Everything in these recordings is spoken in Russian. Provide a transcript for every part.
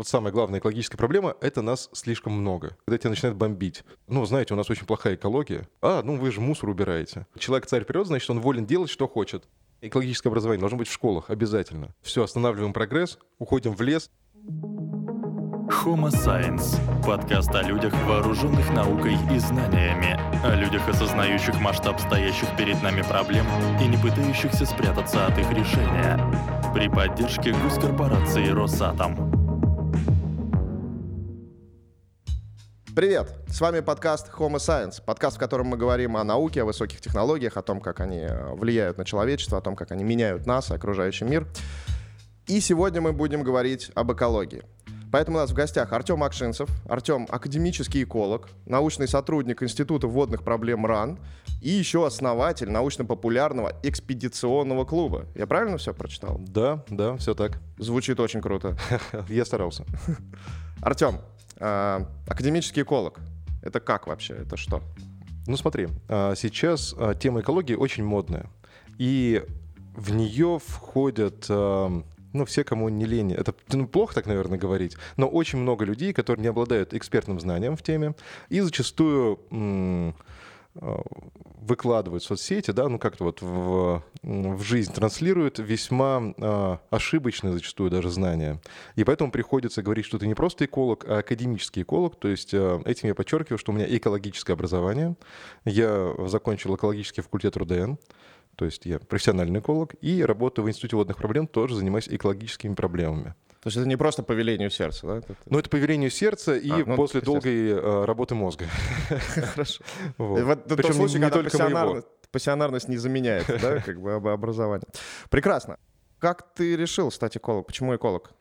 вот самая главная экологическая проблема — это нас слишком много. Когда тебя начинает бомбить. Ну, знаете, у нас очень плохая экология. А, ну вы же мусор убираете. Человек царь вперед, значит, он волен делать, что хочет. Экологическое образование должно быть в школах, обязательно. Все, останавливаем прогресс, уходим в лес. Homo Science – подкаст о людях, вооруженных наукой и знаниями, о людях, осознающих масштаб стоящих перед нами проблем и не пытающихся спрятаться от их решения. При поддержке госкорпорации «Росатом». Привет! С вами подкаст Homo Science, подкаст, в котором мы говорим о науке, о высоких технологиях, о том, как они э, влияют на человечество, о том, как они меняют нас, окружающий мир. И сегодня мы будем говорить об экологии. Поэтому у нас в гостях Артем Акшинцев. Артем — академический эколог, научный сотрудник Института водных проблем РАН и еще основатель научно-популярного экспедиционного клуба. Я правильно все прочитал? Да, да, все так. Звучит очень круто. Я старался. Артем, а, академический эколог. Это как вообще? Это что? Ну смотри, а, сейчас а, тема экологии очень модная. И в нее входят ну, все, кому не лень. Это ну, плохо так, наверное, говорить, но очень много людей, которые не обладают экспертным знанием в теме и зачастую выкладывают в соцсети, да, ну как-то вот в, в жизнь транслируют весьма э, ошибочные зачастую даже знания. И поэтому приходится говорить, что ты не просто эколог, а академический эколог. То есть э, этим я подчеркиваю, что у меня экологическое образование. Я закончил экологический факультет РУДН. То есть я профессиональный эколог и работаю в Институте водных проблем, тоже занимаюсь экологическими проблемами. То есть это не просто по велению сердца, да? Ну, это по велению сердца и а, ну, после долгой э, работы мозга. Хорошо. Вот. Причем тот случай, не, только моего. пассионарность не заменяет, да, как бы образование. Прекрасно. Как ты решил стать экологом? Почему эколог?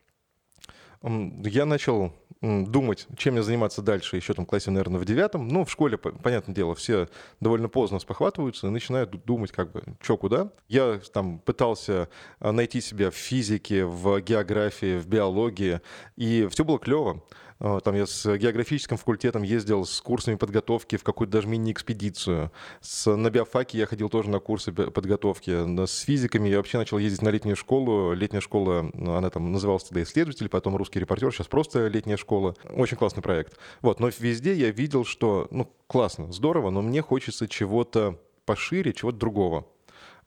Я начал думать, чем мне заниматься дальше, еще там классе, наверное, в девятом. Ну, в школе, понятное дело, все довольно поздно спохватываются и начинают думать, как бы, что куда. Я там пытался а, найти себя в физике, в географии, в биологии, и все было клево. А, там я с географическим факультетом ездил с курсами подготовки в какую-то даже мини-экспедицию. С, на биофаке я ходил тоже на курсы подготовки. С физиками я вообще начал ездить на летнюю школу. Летняя школа, она там называлась тогда исследователь, потом русский репортер, сейчас просто летняя школа. Очень классный проект. Вот, но везде я видел, что, ну, классно, здорово, но мне хочется чего-то пошире, чего-то другого.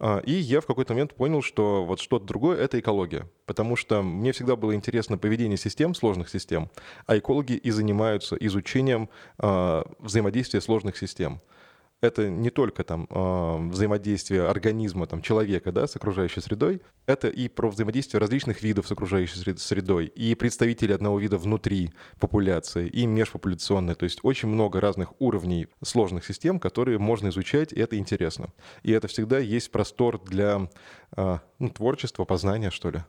А, и я в какой-то момент понял, что вот что-то другое — это экология. Потому что мне всегда было интересно поведение систем, сложных систем, а экологи и занимаются изучением а, взаимодействия сложных систем это не только там э, взаимодействие организма, там, человека да, с окружающей средой, это и про взаимодействие различных видов с окружающей средой, и представителей одного вида внутри популяции, и межпопуляционные. То есть очень много разных уровней сложных систем, которые можно изучать, и это интересно. И это всегда есть простор для э, ну, творчества, познания, что ли.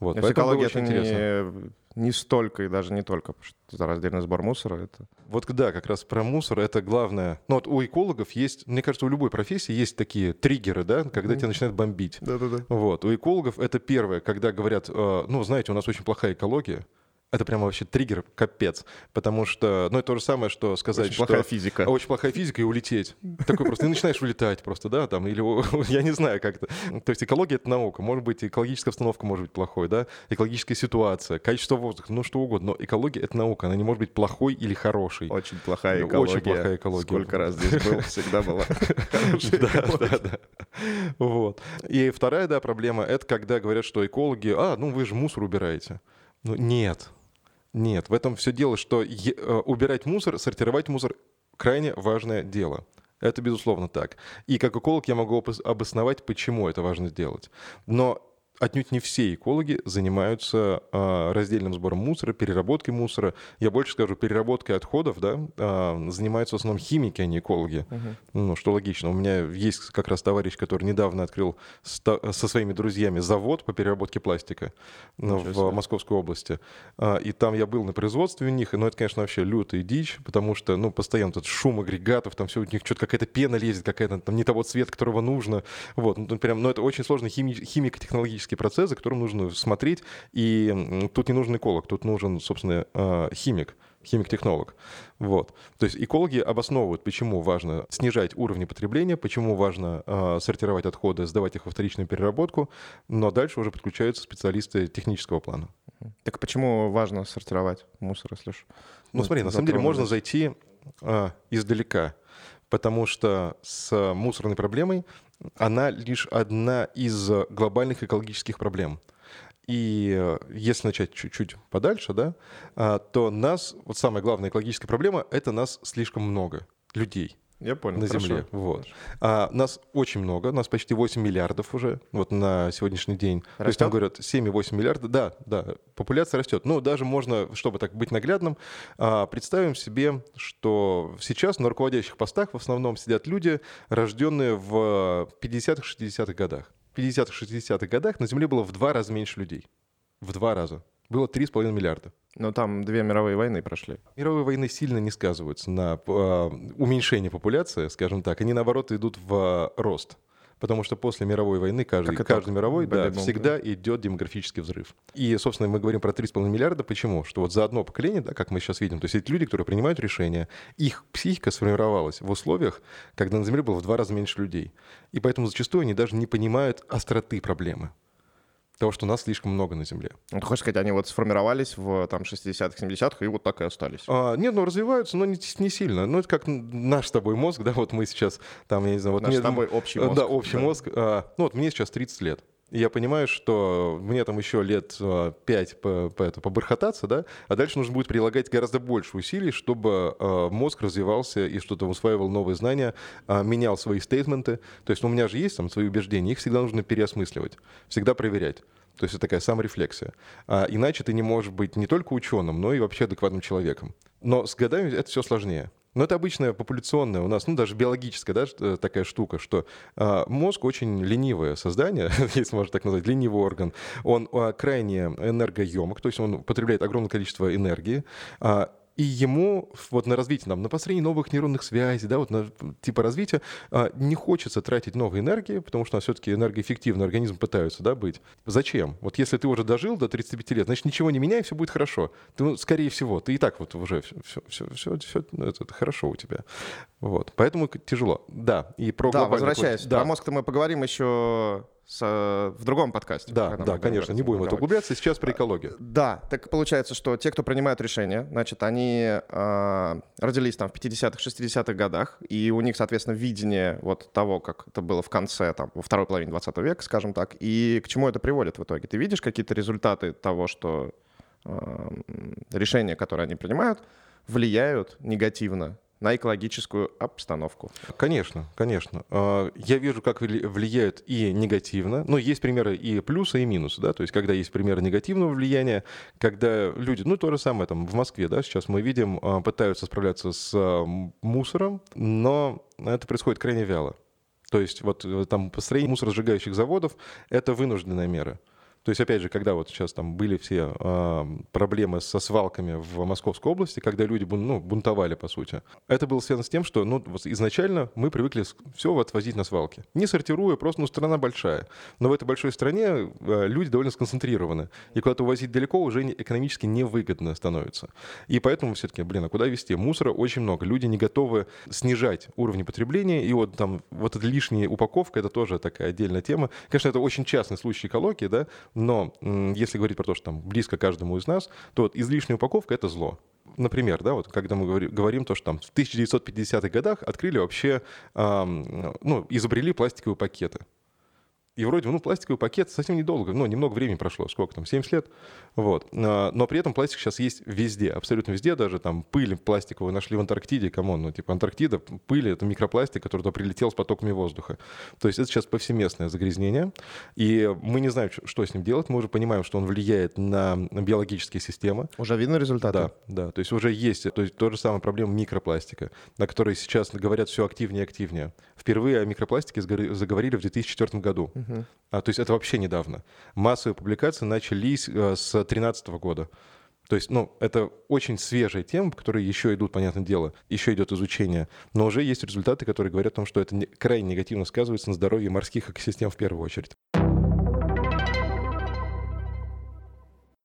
Вот, экология это не, не столько и даже не только, потому что это раздельный сбор мусора. Это... Вот да, как раз про мусор это главное. Ну вот у экологов есть, мне кажется, у любой профессии есть такие триггеры, да, когда mm. тебя начинают бомбить. Да-да-да. Вот, у экологов это первое, когда говорят, э, ну знаете, у нас очень плохая экология, это прямо вообще триггер, капец. Потому что, ну, это то же самое, что сказать, очень что... плохая физика. Очень плохая физика и улететь. Такой просто, ты начинаешь улетать просто, да, там, или, я не знаю, как это. То есть экология — это наука. Может быть, экологическая обстановка может быть плохой, да, экологическая ситуация, качество воздуха, ну, что угодно. Но экология — это наука, она не может быть плохой или хорошей. Очень плохая экология. Очень плохая экология. Сколько раз здесь был, всегда была Да, да, да. Вот. И вторая, да, проблема — это когда говорят, что экологи, а, ну, вы же мусор убираете. Ну, нет, нет, в этом все дело, что э, убирать мусор, сортировать мусор крайне важное дело. Это безусловно так. И как эколог я могу обосновать, почему это важно сделать. Но отнюдь не все экологи занимаются а, раздельным сбором мусора, переработкой мусора. Я больше скажу, переработкой отходов, да, а, занимаются в основном химики, а не экологи. Uh-huh. Ну, что логично. У меня есть как раз товарищ, который недавно открыл ста- со своими друзьями завод по переработке пластика ну, в Московской области. А, и там я был на производстве у них, но это, конечно, вообще лютая дичь, потому что, ну, постоянно тут шум агрегатов, там все у них что-то какая-то пена лезет, какая-то там не того цвета, которого нужно. Вот, ну, прям, ну, это очень сложный хими- химико-технологический химический процесс, за которым нужно смотреть. И тут не нужен эколог, тут нужен, собственно, а, химик химик-технолог. Вот. То есть экологи обосновывают, почему важно снижать уровни потребления, почему важно э, сортировать отходы, сдавать их во вторичную переработку, но дальше уже подключаются специалисты технического плана. Так почему важно сортировать мусор, если ж... Ну, смотри, на самом деле можно зайти э, издалека, потому что с мусорной проблемой она лишь одна из глобальных экологических проблем. И э, если начать чуть-чуть подальше, да, а, то нас, вот самая главная экологическая проблема, это нас слишком много людей. Я понял. На хорошо. Земле. Вот. А, нас очень много, нас почти 8 миллиардов уже вот на сегодняшний день. Растет? То есть там говорят 7,8 миллиарда. Да, да, популяция растет. Ну, даже можно, чтобы так быть наглядным, а, представим себе, что сейчас на руководящих постах в основном сидят люди, рожденные в 50-х, 60-х годах. В 50-х, 60-х годах на Земле было в два раза меньше людей. В два раза. Было 3,5 миллиарда. Ну, там две мировые войны прошли. Мировые войны сильно не сказываются на э, уменьшение популяции, скажем так. Они, наоборот, идут в э, рост. Потому что после мировой войны, каждый, Как каждый мировой, да, всегда идет демографический взрыв. И, собственно, мы говорим про 3,5 миллиарда. Почему? Что вот за одно поколение, да, как мы сейчас видим, то есть эти люди, которые принимают решения, их психика сформировалась в условиях, когда на Земле было в два раза меньше людей. И поэтому зачастую они даже не понимают остроты проблемы того, что нас слишком много на Земле. Ну, ты хочешь сказать, они вот сформировались в там 60-х, 70-х и вот так и остались? А, нет, ну развиваются, но не, не сильно. Ну, это как наш с тобой мозг, да, вот мы сейчас там, я не знаю... Вот Наш мне- с тобой общий мозг. Да, общий мозг. А, ну, вот мне сейчас 30 лет. Я понимаю, что мне там еще лет а, 5 по, по, это, побархататься, да, а дальше нужно будет прилагать гораздо больше усилий, чтобы а, мозг развивался и что-то усваивал новые знания, а, менял свои стейтменты. То есть ну, у меня же есть там свои убеждения, их всегда нужно переосмысливать, всегда проверять. То есть это такая саморефлексия. А, иначе ты не можешь быть не только ученым, но и вообще адекватным человеком. Но с годами это все сложнее. Но это обычная популяционная у нас, ну даже биологическая да, э, такая штука, что а, мозг очень ленивое создание, если можно так назвать, ленивый орган. Он а, крайне энергоемок, то есть он потребляет огромное количество энергии. а, и ему вот на развитие, нам, на построение новых нейронных связей, да, вот на типа развития, а, не хочется тратить много энергии, потому что все-таки энергоэффективный организм пытаются, да, быть. Зачем? Вот если ты уже дожил до 35 лет, значит, ничего не меняй, все будет хорошо. Ты, ну, скорее всего, ты и так вот уже все, все, все, все, все это, это хорошо у тебя. Вот. Поэтому тяжело. Да, и про Да, возвращаясь. Да, Про мозг-то мы поговорим еще с, э, в другом подкасте. да, да, конечно, не будем в это углубляться. Сейчас про экологию. Да, так получается, что те, кто принимают решения, значит, они э, родились там в 50-х, 60-х годах, и у них, соответственно, видение вот того, как это было в конце, там, во второй половине 20 века, скажем так, и к чему это приводит в итоге. Ты видишь какие-то результаты того, что э, решения, которые они принимают, влияют негативно на экологическую обстановку. Конечно, конечно. А, Я вижу, как вли- влияют и негативно. Но есть примеры и плюсы, и минусы, да, то есть когда есть примеры негативного влияния, когда люди, ну то же самое там в Москве, да, сейчас мы видим, а, пытаются справляться с а, мусором, но это происходит крайне вяло. То есть вот э, там построение мусоросжигающих заводов — это вынужденная мера. То есть, опять же, когда вот сейчас там были все а, проблемы со свалками в Московской области, когда люди бун- ну, бунтовали, по сути, это было связано с тем, что ну, изначально мы привыкли все отвозить на свалки. Не сортируя, просто, ну, страна большая. Но в этой большой стране а, люди довольно сконцентрированы. И куда-то увозить далеко уже не- экономически невыгодно становится. И поэтому все-таки, блин, а куда везти? Мусора очень много. Люди не готовы снижать уровни потребления. И вот там вот эта лишняя упаковка, это тоже такая отдельная тема. Конечно, это очень частный случай экологии, да, но если говорить про то, что там близко каждому из нас, то вот излишняя упаковка — это зло. Например, да, вот когда мы говори- говорим то, что там в 1950-х годах открыли вообще, ам, ну, изобрели пластиковые пакеты. И вроде, ну, пластиковый пакет совсем недолго, ну, немного времени прошло, сколько там, 70 лет, вот. А, Но при этом пластик сейчас есть везде, абсолютно везде, даже там пыль пластиковую нашли в Антарктиде, come on, ну, типа Антарктида, пыль — это микропластик, который туда прилетел с потоками воздуха. То есть это сейчас повсеместное загрязнение, и мы не знаем, что с ним делать, мы уже понимаем, что он влияет на биологические системы, Уже видно результаты? да, да. То есть уже есть то есть то же самое проблема микропластика, на которой сейчас говорят все активнее и активнее. Впервые о микропластике заговорили в 2004 году. А, то есть это вообще недавно. Массовые публикации начались э, с 2013 года. То есть, ну, это очень свежая тема, по еще идут, понятное дело, еще идет изучение. Но уже есть результаты, которые говорят о том, что это не- крайне негативно сказывается на здоровье морских экосистем в первую очередь.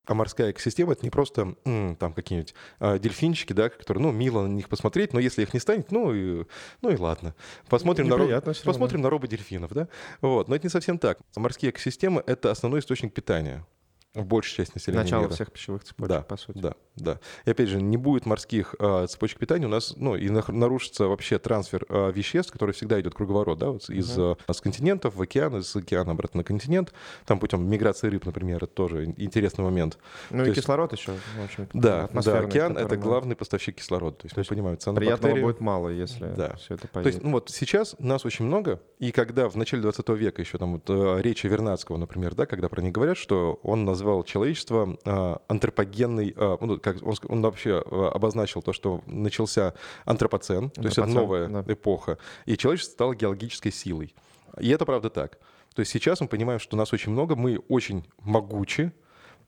А морская экосистема — это не просто там какие-нибудь а, дельфинчики, да, которые, ну, мило на них посмотреть, но если их не станет, ну и, ну и ладно. Посмотрим, на, Неприятно ро- всё равно. посмотрим на рободельфинов, да. Вот. Но это не совсем так. Морские экосистемы — это основной источник питания в большей части населения Начало мира. всех пищевых цепочек, Да, по сути. Да, да. И опять же, не будет морских а, цепочек питания у нас, ну, и нарушится вообще трансфер а, веществ, который всегда идет круговорот, да, вот из а, с континентов в океан, из океана обратно на континент, там путем миграции рыб, например, это тоже ин- интересный момент. Ну То и есть- кислород еще, в общем Да, да, океан — это главный поставщик кислорода. То есть, мы понимаем, Приятного цианобактерии... будет мало, если Да. все это То есть, поедет. ну вот сейчас нас очень много, и когда в начале 20 века еще там вот э, речи Вернадского, например, да, когда про них говорят, что он назвал человечество э, антропогенный, э, ну, как он, он вообще э, обозначил то, что начался антропоцен, то есть это Антропоцен, новая да. эпоха, и человечество стало геологической силой. И это правда так. То есть сейчас мы понимаем, что нас очень много, мы очень могучи,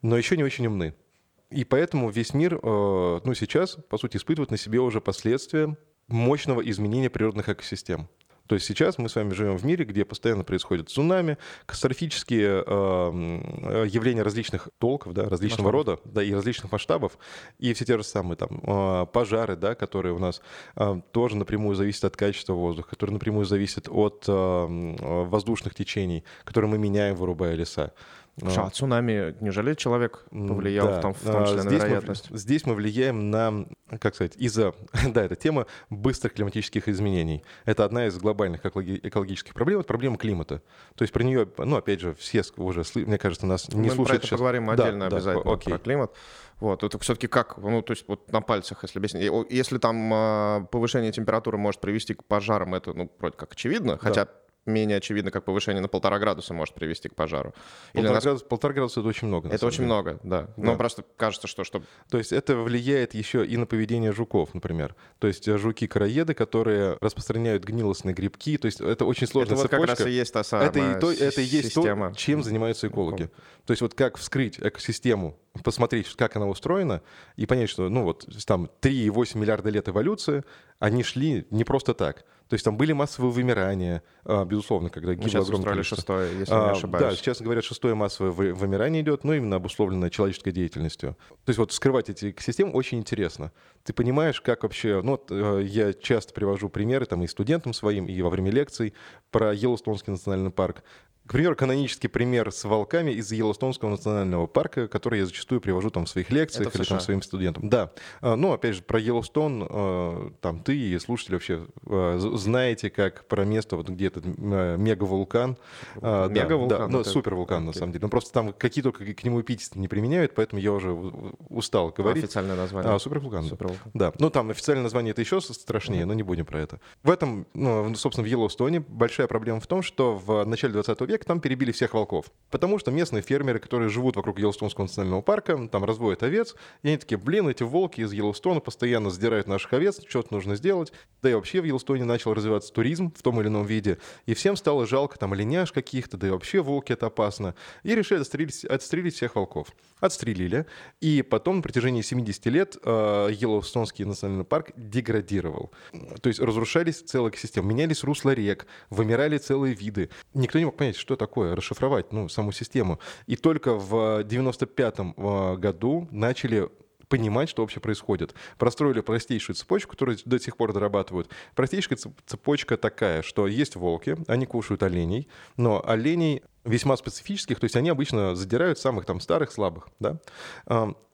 но еще не очень умны. И поэтому весь мир, ну, сейчас, по сути, испытывает на себе уже последствия мощного изменения природных экосистем. То есть сейчас мы с вами живем в мире, где постоянно происходят цунами, катастрофические э, м, э, явления различных толков, да, различного рода, да, и различных масштабов, и все те же самые там э, пожары, да, которые у нас э, тоже напрямую зависят от качества воздуха, которые напрямую зависят от э, м, э, воздушных течений, которые мы меняем, вырубая леса. Слушай, а цунами, неужели человек повлиял да. в том, в том А, числе на здесь мы- вероятность? здесь мы влияем на, как сказать, из-за, да, это тема быстрых климатических изменений. Это одна из глобальных экологи- экологических проблем, это проблема климата. То есть про нее, ну, опять же, все уже, мне кажется, нас не Мы про слушают это сейчас. поговорим Да, отдельно да, обязательно, окей. про климат. Вот, это все-таки как, ну, то есть вот на пальцах, если объяснить. Если там а, повышение температуры может привести к пожарам, это, ну, вроде как очевидно, хотя менее очевидно, как повышение на полтора градуса может привести к пожару. Или Полтора, нас- градуса, полтора градуса это очень много. Это очень деле. много, да. Да. Но просто кажется, что, что То есть это влияет еще и на поведение жуков, например. То есть э, жуки-короеды, которые распространяют гнилостные грибки. То есть это очень сложная это вот как раз и есть та самая это и, то, это и есть система. то, чем занимаются экологи. То есть вот как вскрыть экосистему, посмотреть, как она устроена, и понять, что, ну вот, там 3,8 миллиарда лет эволюции, они шли не просто так. То есть там были массовые вымирания, а, безусловно, когда гибло сейчас огромное количество. шестое, если А, не Да, ошибаюсь. сейчас говорят, шестое массовое вы- вымирание идет, но именно обусловленное человеческой деятельностью. То есть вот вскрывать эти экосистемы очень интересно. Ты понимаешь, как вообще... Ну, вот, э, я часто привожу примеры там и студентам своим, и во время лекций про Йеллоустонский национальный парк. К примеру, канонический пример с волками из Йеллоустонского национального парка, который я зачастую привожу там в своих лекциях Это или там своим студентам. Да. А, Ну, опять же, про Йеллоустон э, там ты и слушатели вообще э, знаете, как про место, вот где этот э, мегавулкан. А, да, Мегавулкан, Да, ну, это- супервулкан, на окей. самом деле. Ну, просто там какие только к нему эпитеты не применяют, поэтому я уже устал говорить. Официальное название. А, супервулкан. да. Супервулкан. Да, ну там официальное название это еще страшнее, но не будем про это. В этом, ну, собственно, в Йеллоустоне большая проблема в том, что в начале 20 века там перебили всех волков. Потому что местные фермеры, которые живут вокруг Йеллоустонского национального парка, там разводят овец, и они такие, блин, эти волки из Йеллоустона постоянно задирают наших овец, что-то нужно сделать. Да и вообще в Йеллоустоне начал развиваться туризм в том или ином виде, и всем стало жалко там оленяш каких-то, да и вообще волки это опасно. И решили отстрелить, отстрелить всех волков. Отстрелили, и потом на протяжении 70 лет э, Йеллоустонский национальный парк деградировал. То есть разрушались целые экосистемы, менялись русла рек, вымирали целые виды. Никто не мог понять, что такое, расшифровать ну, саму систему. И только в 95 году начали понимать, что вообще происходит. Простроили простейшую цепочку, которую до сих пор дорабатывают. Простейшая цеп- цепочка такая, что есть волки, они кушают оленей, но оленей весьма специфических, то есть они обычно задирают самых там старых, слабых, да.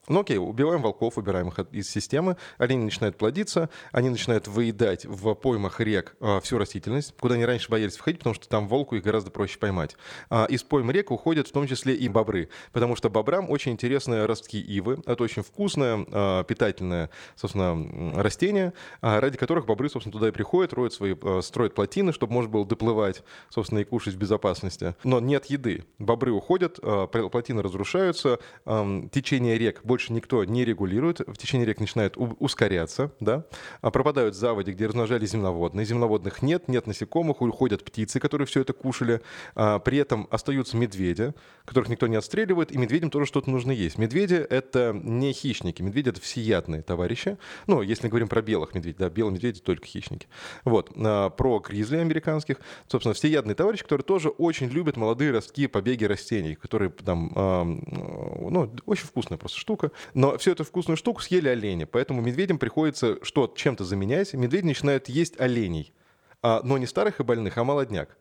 Ну окей, убиваем волков, убираем их из системы, олени начинают плодиться, они начинают выедать в поймах рек а, всю растительность, куда они раньше боялись входить, потому что там волку их гораздо проще поймать. А, из пойм рек уходят в том числе и бобры, потому что бобрам очень интересны ростки ивы, это очень вкусное, а, питательное, собственно, растение, ради которых бобры, собственно, туда и приходят, роют свои, строят плотины, чтобы можно было доплывать, собственно, и кушать в безопасности. Но нет еды. Бобры уходят, пл- плотины разрушаются, течение рек большей больше никто не регулирует, в течение рек начинают ускоряться, да, а пропадают заводи, где размножались земноводные, земноводных нет, нет насекомых, уходят птицы, которые все это кушали, а, при этом остаются медведи, которых никто не отстреливает, и медведям тоже что-то нужно есть. Медведи — это не хищники, медведи — это всеядные товарищи, ну, если мы говорим про белых медведей, да, белые медведи — только хищники. Вот, а, про гризли американских, собственно, всеядные товарищи, которые тоже очень любят молодые ростки, побеги растений, которые там, ну, очень вкусная просто штука, но всю эту вкусную штуку съели олени, поэтому медведям приходится что чем-то заменять, медведи начинают есть оленей, а, но не старых и больных, а молодняк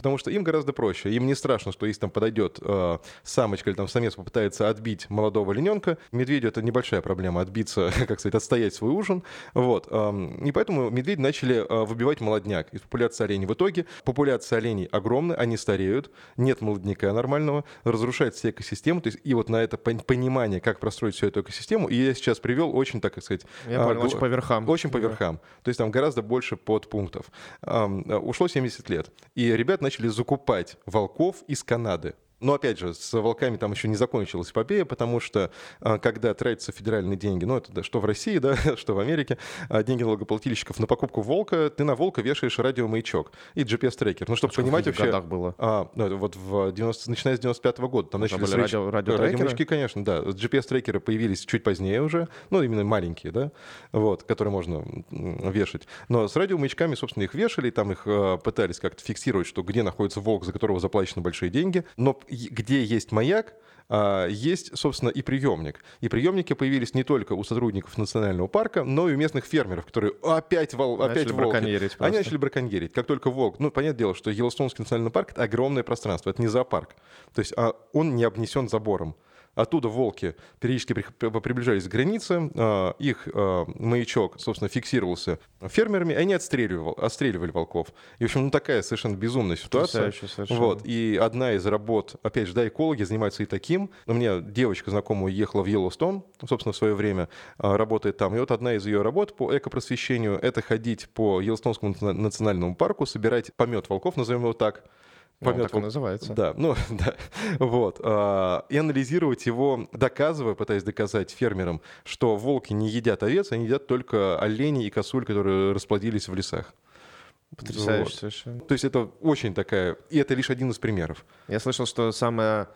потому что им гораздо проще. Им не страшно, что если там подойдет э, самочка или там самец попытается отбить молодого олененка, медведю это небольшая проблема отбиться, как сказать, отстоять свой ужин. Вот. Э, и поэтому медведи начали э, выбивать молодняк из популяции оленей. В итоге популяция оленей огромная, они стареют, нет молодняка нормального, разрушается вся экосистема. То есть, и вот на это понимание, как простроить всю эту экосистему, и я сейчас привел очень, так сказать... Я понял, очень по верхам. Очень по верхам. То есть там гораздо больше подпунктов. Э, ушло 70 лет. И ребят начали закупать волков из Канады. Но опять же, с волками там еще не закончилась эпопея, потому что а, когда тратятся федеральные деньги, ну это что в России, да, что в Америке, а, деньги налогоплательщиков на покупку волка, ты на волка вешаешь радиомаячок и GPS-трекер. Ну, чтобы а понимать вообще... годах было? А, ну, вот в 90, начиная с 95 -го года. Там начали были радио, радио радиомаячки, конечно, да. GPS-трекеры появились чуть позднее уже, ну, именно маленькие, да, вот, которые можно вешать. Но с радиомаячками, собственно, их вешали, там их пытались как-то фиксировать, что где находится волк, за которого заплачены большие деньги. Но где есть маяк, а, есть, собственно, и приемник. И приемники появились не только у сотрудников национального парка, но и у местных фермеров, которые опять, вол, опять начали волки. Браконьерить Они начали браконьерить. Как только волк... Ну, понятное дело, что Йеллоустонский национальный парк — это огромное пространство, это не зоопарк. То есть а он не обнесен забором. Оттуда волки периодически приближались к границе, а, их а, маячок, собственно, фиксировался фермерами, и они отстреливали, отстреливали волков. И, в общем, ну такая совершенно безумная ситуация. Вот. И одна из работ, опять же, да, экологи занимаются и таким. У меня девочка знакомая ехала в Йеллоустон, собственно, в свое время а, работает там. И вот одна из ее работ по экопросвещению — это ходить по Йеллоустонскому национальному парку, собирать помет волков, назовем его так, Помет, ну, так он называется. Да, ну да. Вот. А, и анализировать его, доказывая, пытаясь доказать фермерам, что волки не едят овец, они едят только оленей и косуль, которые расплодились в лесах. Потрясающе вот. совершенно. То есть это очень такая... И это лишь один из примеров. Я слышал, что самое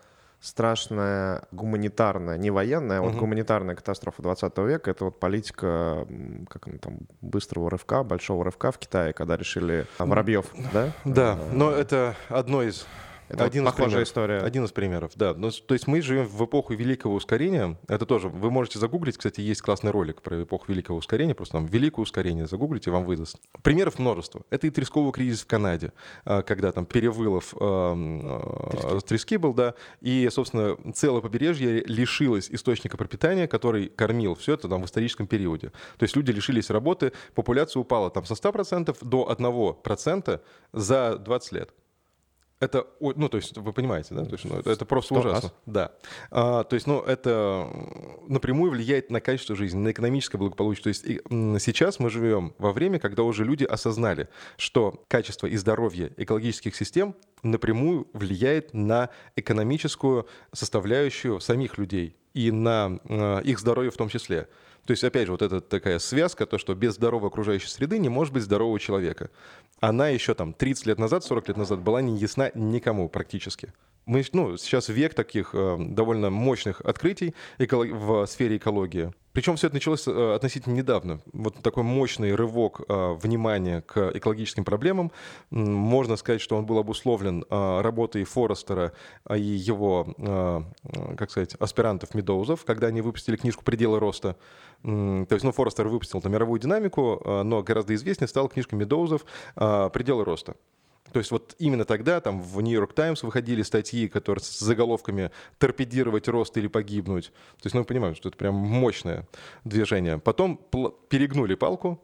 страшная гуманитарная, не военная, а вот угу. гуманитарная катастрофа 20 века, это вот политика, как она там, быстрого рывка, большого рывка в Китае, когда решили воробьев, да? Да, но это одно из это один похожая примеров. история. Один из примеров, да. Ну, то есть мы живем в эпоху великого ускорения. Это тоже, вы можете загуглить, кстати, есть классный ролик про эпоху великого ускорения, просто там великое ускорение загуглите, вам выдаст. Примеров множество. Это и тресковый кризис в Канаде, а, когда там перевылов э, трески был, да, и, собственно, целое побережье лишилось источника пропитания, который кормил все это там в историческом периоде. То есть люди лишились работы, популяция упала там со 100% до 1% за 20 лет. Это, ну, то есть, вы понимаете, да? То есть, ну, это, это просто ужасно. Раз. Да. А, то есть, ну, это напрямую влияет на качество жизни, на экономическое благополучие. То есть, и, сейчас мы живем во время, когда уже люди осознали, что качество и здоровье экологических систем напрямую влияет на экономическую составляющую самих людей и на э, их здоровье в том числе. То есть, опять же, вот эта такая связка, то, что без здоровой окружающей среды не может быть здорового человека. Она еще там 30 лет назад, 40 лет назад была не ясна никому практически. Мы, ну, сейчас век таких э, довольно мощных открытий эколог... в сфере экологии. Причем все это началось э, относительно недавно. Вот такой мощный рывок э, внимания к экологическим проблемам. Можно сказать, что он был обусловлен э, работой Форестера и его, как сказать, аспирантов Медоузов, когда они выпустили книжку «Пределы роста». То есть, ну, Форестер выпустил там мировую динамику, но гораздо известнее стала книжка Медоузов «Пределы роста». То есть вот именно тогда там в Нью-Йорк Таймс выходили статьи, которые с заголовками «Торпедировать рост или погибнуть». То есть, ну, мы понимаем, что это прям мощное движение. Потом перегнули палку,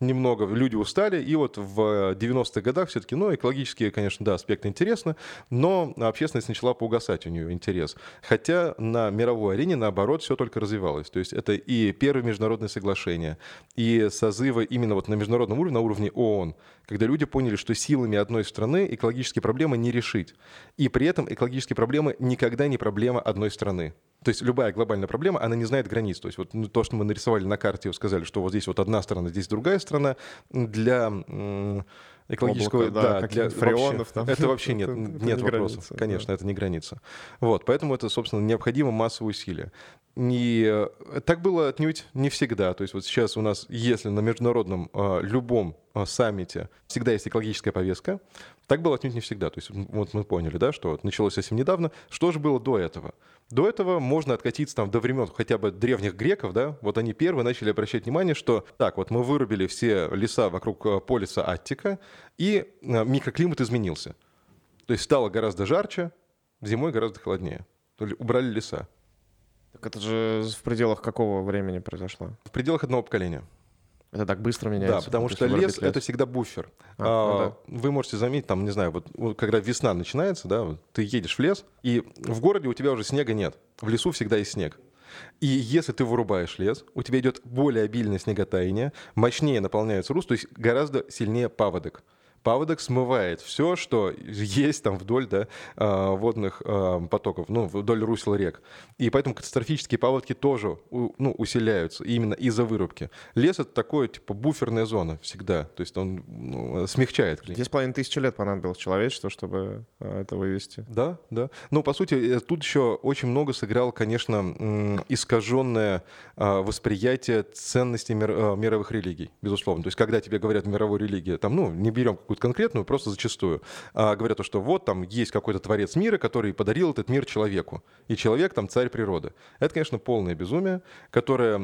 немного люди устали, и вот в 90-х годах все-таки, ну, экологические, конечно, да, аспекты интересны, но общественность начала поугасать у нее интерес. Хотя на мировой арене, наоборот, все только развивалось. То есть это и первые международные соглашения, и созывы именно вот на международном уровне, на уровне ООН, когда люди поняли, что силами одной страны экологические проблемы не решить. И при этом экологические проблемы никогда не проблема одной страны. То есть любая глобальная проблема, она не знает границ. То есть вот ну, то, что мы нарисовали на карте, сказали, что вот здесь вот одна страна, здесь другая страна, для экологического, Облако, да, да, для фреонов там. это вообще нет, Это- это нет не вопросов. граница, Конечно, да. это не граница. Вот, поэтому это, собственно, необходимо массовые усилия. Не, э, так было отнюдь не всегда. То есть вот сейчас у нас, если на международном э, любом э, саммите всегда есть экологическая повестка, так было отнюдь не всегда. То есть вот мы поняли, да, что вот началось совсем недавно. Что же было до этого? До этого можно откатиться там до времен хотя бы древних греков, да, вот они первые начали обращать внимание, что так, вот мы вырубили все леса вокруг э, полиса Аттика, и э, микроклимат изменился. То есть стало гораздо жарче, зимой гораздо холоднее. То есть убрали леса. Так это же в пределах какого времени произошло? В пределах одного поколения. Это так быстро меняется? Да, потому что лес, это всегда буфер. А, А, ну Вы можете заметить, там, не знаю, вот, вот когда весна начинается, да, вот ты едешь в лес, и в городе у тебя уже снега нет. В лесу всегда есть снег. И если ты вырубаешь лес, у тебя идет более обильное снеготаяние, мощнее наполняется рус, то есть гораздо сильнее паводок. Паводок смывает все, что есть там вдоль да, а, водных а, потоков, ну, вдоль русел рек. И поэтому катастрофические паводки тоже ну, усиляются именно из-за вырубки. Лес — это такое, типа, буферная зона всегда. То есть он ну, смягчает климат. С половиной тысячи лет понадобилось человечеству, чтобы э, это вывести. Да, да. Ну, по сути, э, тут еще очень много сыграл, конечно, искаженное а, восприятие ценностей мир- а, мировых религий, безусловно. То есть, когда тебе говорят мировой религии, там, ну, не берем какую-то конкретную, просто зачастую, а, говорят, то, что вот там есть какой-то творец мира, который подарил этот мир человеку, и человек там царь природы. Это, конечно, полное безумие, которое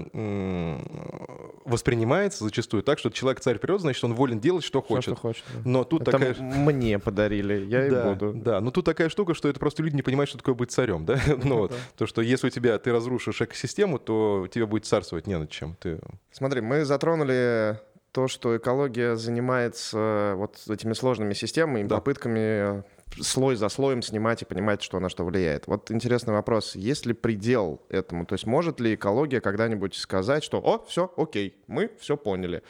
воспринимается зачастую так, что человек царь природы, значит, он волен делать, что хочет. что хочет. да. Но тут Это такая... мне подарили, я да, и буду. Да, но тут такая штука, что это просто люди не понимают, что такое быть царем, да? Ну вот, то, что если у тебя ты разрушишь экосистему, то тебе будет царствовать не над чем. Ты... Смотри, мы затронули то, что экология занимается вот этими сложными системами и Да. попытками слой за слоем снимать и понимать, что на что влияет. Вот интересный вопрос. Есть ли предел этому? То есть может ли экология когда-нибудь сказать, что «О, все, окей, мы все поняли».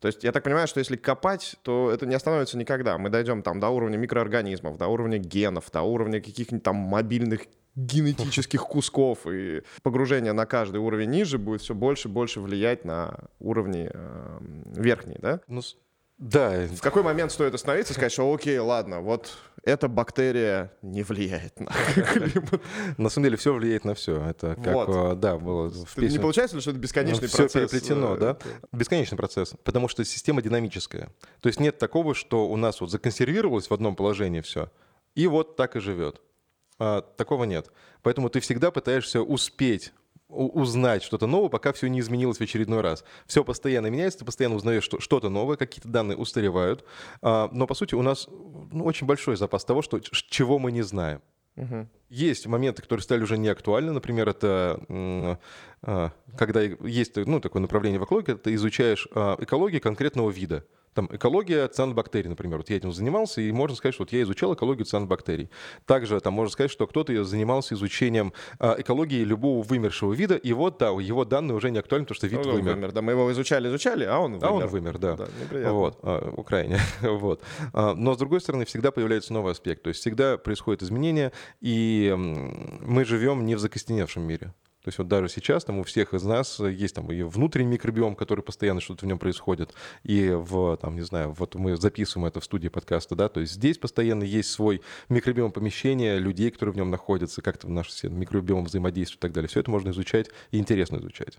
То есть я так понимаю, что если копать, то это не остановится никогда. Мы дойдем там до уровня микроорганизмов, до уровня генов, до уровня каких-нибудь там мобильных генетических кусков, и погружение на каждый уровень ниже будет все больше и больше влиять на уровни э, верхние, да? Ну, да, В какой момент стоит остановиться и сказать, что окей, ладно, вот эта бактерия не влияет на климат. на самом деле все влияет на все. Это как, Вот. э, да, было в Не песне. получается ли, что это бесконечный все процесс? переплетено, э, да? Бесконечный процесс, потому что система динамическая. То есть нет такого, что у нас вот законсервировалось в одном положении все, и вот так и живет. А, такого нет. Поэтому ты всегда пытаешься успеть узнать что-то новое, пока все не изменилось в очередной раз. Все постоянно меняется, ты постоянно узнаешь что- что-то новое, какие-то данные устаревают. А, но, по сути, у нас ну, очень большой запас того, что, чего мы не знаем. Мгм. Есть моменты, которые стали уже не актуальны. Например, это а, когда есть ну, такое направление в экологии, ты изучаешь а, экологию конкретного вида. Там экология цианобактерий, например. Вот я этим занимался, и можно сказать, что вот я изучал экологию цианобактерий. Также там можно сказать, что кто-то занимался изучением а, экологии любого вымершего вида, и вот, да, его данные уже не актуальны, потому что вид Ну, вымер. вымер, Да, мы его изучали, изучали, а он вымер. А он вымер, да. Да, неприятно. Вот, а, в Украине. вот. А, Но, с другой стороны, всегда появляется новый аспект. То есть всегда происходят изменения, и мы живем не в закостеневшем мире. То есть вот даже сейчас там у всех из нас есть там и внутренний микробиом, который постоянно что-то в нем происходит, и в, там, не знаю, вот мы записываем это в студии подкаста, да, то есть здесь постоянно есть свой микробиом помещения, людей, которые в нем находятся, как-то наш микробиом взаимодействует и так далее. Все это можно изучать и интересно изучать.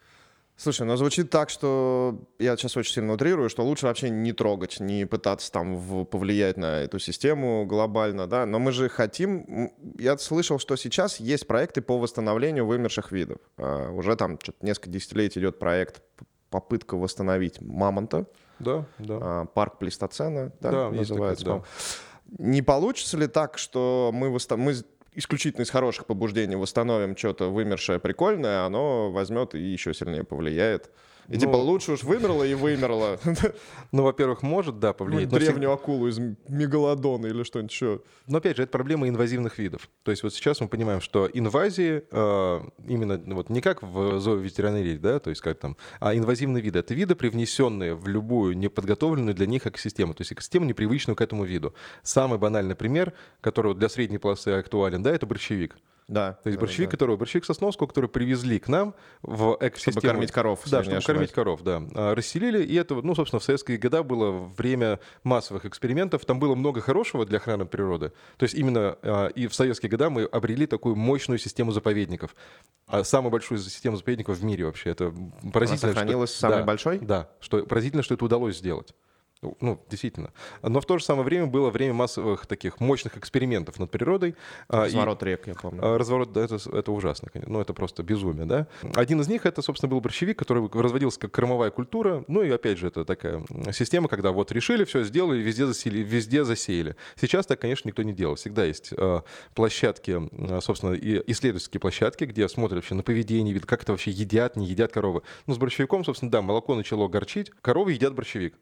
Слушай, ну звучит так, что я сейчас очень сильно утрирую, что лучше вообще не трогать, не пытаться там в- повлиять на эту систему глобально, да. Но мы же хотим. Я слышал, что сейчас есть проекты по восстановлению вымерших видов. А, Уже там что-то несколько десятилетий идет проект попытка восстановить мамонта, Да, да. а, парк плейстоцена, да, Да, называется. такая, по-моему. Не получится ли так, что мы, восста- мы исключительно из хороших побуждений восстановим что-то вымершее прикольное, оно возьмет и еще сильнее повлияет? И Ну- типа лучше уж вымерло и вымерло. Ну, во-первых, может, да, повлиять. всег- Древнюю акулу из мегалодона или что-нибудь еще. Но опять же, это проблема инвазивных видов. То есть вот сейчас мы понимаем, что инвазии э, именно ну, вот не как в зооветеринарии, да, то есть как там, а инвазивные виды. Это виды, привнесенные в любую неподготовленную для них экосистему, то есть экосистему, непривычную к этому виду. Самый банальный пример, который для средней полосы актуален, да, это борщевик. Да. То есть борщевик, да. который, борщевик Сосновского, который привезли к нам в экосистему. Чтобы кормить коров, Да, чтобы кормить коров, да. А, Расселили, и это, ну, собственно, в советские года было время массовых экспериментов. Там было много хорошего для охраны природы. То есть именно а, и в советские года мы обрели такую мощную систему заповедников. А, Самую большую систему заповедников в мире вообще. Это поразительно. что- сохранилась самой Да, большой? Да, что поразительно, что это удалось сделать. Ну, действительно. Но в то же самое время было время массовых таких мощных экспериментов над природой. а, и- Разворот рек, я помню. а, Разворот, да, это, это ужасно, конечно. Ну, это просто безумие, да. Один из них, это, собственно, был борщевик, который разводился как кормовая культура. Ну, и опять же, это такая система, когда вот решили, все сделали, везде засеяли. Везде засеяли. Сейчас так, конечно, никто не делал. Всегда есть э, площадки, собственно, и исследовательские площадки, где смотрят вообще на поведение, видят, как это вообще едят, не едят коровы. Ну, с борщевиком, собственно, да, молоко начало горчить. Коровы едят борщевик.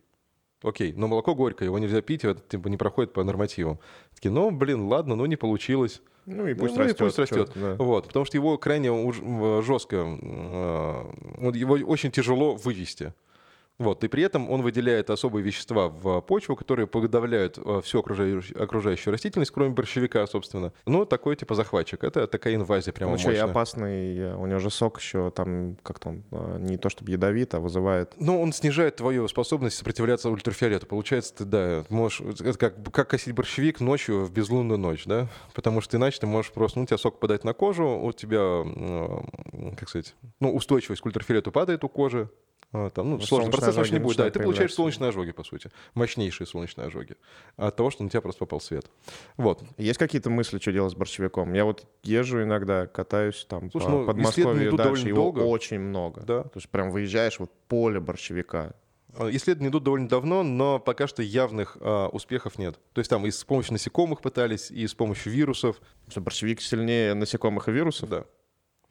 Окей, но молоко горькое, его нельзя пить, это типа не проходит по нормативам. Такие, ну, блин, ладно, ну не получилось. Ну и пусть Ну, и растет. пусть растет. да. Вот, потому что его крайне уж- м, жестко, э, его очень тяжело вывести. Вот, и при этом он выделяет особые вещества в почву, которые подавляют э, всю окружающую, окружающую растительность, кроме борщевика, собственно. Ну, такой типа захватчик. Это такая инвазия прямо Он еще и опасный, э, у него же сок еще там как-то он э, не то чтобы ядовит, а вызывает... Ну, он снижает твою способность сопротивляться ультрафиолету. Получается, ты, да, можешь... Это как, как косить борщевик ночью в безлунную ночь, да? Потому что иначе ты можешь просто... Ну, у тебя сок подать на кожу, у тебя, как сказать, ну, устойчивость к ультрафиолету падает у кожи, а, Там, ну, Ну, сложный процесс вообще не будет. Да, ты получаешь солнечные ожоги, по сути. Мощнейшие солнечные ожоги. От того, что на тебя просто попал свет. Вот. Есть какие-то мысли, что делать с борщевиком? Я вот езжу иногда, катаюсь там Слушай, по ну, Подмосковью дальше, его долго. очень много. Да. То есть прям выезжаешь, вот поле борщевика. А, Исследования идут довольно давно, но пока что явных а, успехов нет. То есть там и с помощью насекомых пытались, и с помощью вирусов. Что борщевик сильнее насекомых и вирусов? Да.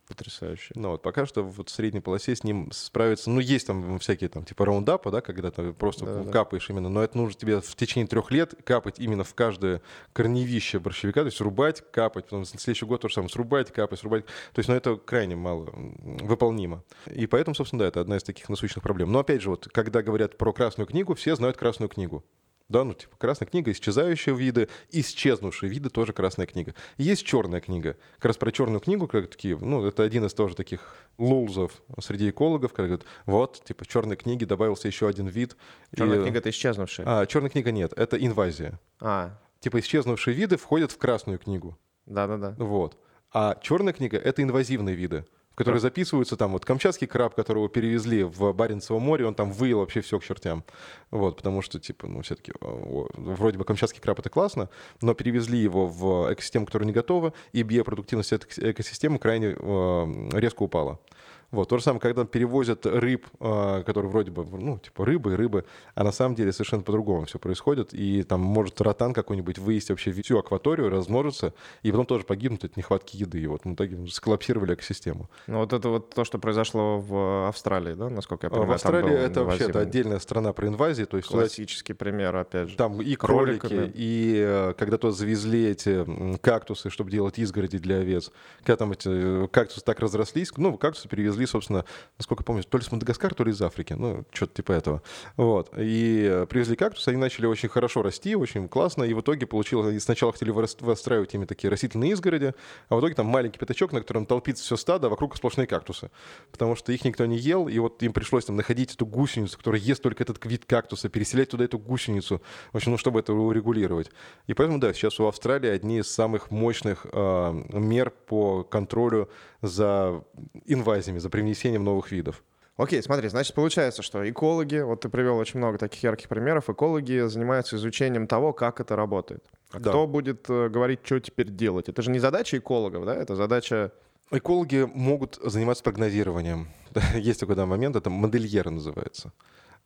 Потрясающе. Ну вот пока что вот в средней полосе с ним справиться. Ну, есть там всякие там типа раундапа, да, когда ты просто Да-да. капаешь именно. Но это нужно тебе в течение трех лет капать именно в каждое корневище борщевика, то есть рубать, капать, потом на следующий год то же самое, срубать, капать, срубать. То есть, ну, это крайне мало выполнимо. И поэтому, собственно, да, это одна из таких насущных проблем. Но опять же, вот когда говорят про Красную книгу, все знают Красную книгу. Да, ну, типа, красная книга, исчезающие виды, исчезнувшие виды тоже красная книга. Есть черная книга. Как раз про черную книгу, как такие, ну, это один из тоже таких лулзов среди экологов, когда говорят, вот, типа, в черной книге добавился еще один вид. Черная И- книга — это исчезнувшая. А, черная книга нет, это инвазия. А, Типа, исчезнувшие виды входят в красную книгу. да-да-да. Вот. А черная книга — это инвазивные виды, которые записываются там вот камчатский краб, которого перевезли в Баренцево море, он там выел вообще все к чертям. Вот, потому что, типа, ну, все-таки вроде бы камчатский краб — это классно, но перевезли его в экосистему, которая не готова, и биопродуктивность этой экосистемы крайне э, резко упала. Вот. То же самое, когда перевозят рыб, э, которые вроде бы, ну, типа рыбы и рыбы, а на самом деле совершенно по-другому все происходит. И там может ротан какой-нибудь выесть вообще всю акваторию, размножиться, и потом тоже погибнуть от нехватки еды. И вот в итоге сколлапсировали экосистему. Ну вот это вот то, что произошло в Австралии, да, насколько я А понимаю? в Австралии это вообще это инвазивный. отдельная страна про инвазии, то есть туда Классический пример, опять же. Там и кролики, Кроликами. и э, когда то завезли эти кактусы, чтобы делать изгороди для овец. Когда там эти э, кактусы так разрослись, ну, кактусы перевезли, собственно, насколько помню, то ли с Мадагаскара, то ли из Африки, ну, что-то типа этого. Вот. И э, привезли кактусы, они начали очень хорошо расти, очень классно, и в итоге получилось, сначала хотели выстраивать ими такие растительные изгороди, а в итоге там маленький пятачок, на котором толпится все стадо, а вокруг сплошные кактусы. Потому что их никто не ел, и вот им пришлось там находить эту гусеницу, которая ест только этот вид кактуса, переселять туда эту гусеницу, в общем, ну, чтобы это урегулировать. И поэтому, да, сейчас у Австралии одни из самых мощных э, мер по контролю за инвазиями, за привнесением новых видов. Окей, смотри, значит, получается, что экологи, вот ты привел очень много таких ярких примеров, экологи занимаются изучением того, как это работает. А Да. кто будет э, говорить, что теперь делать? Это же не задача экологов, да? Это задача... Экологи могут заниматься прогнозированием. Есть такой да, момент, это модельеры называется.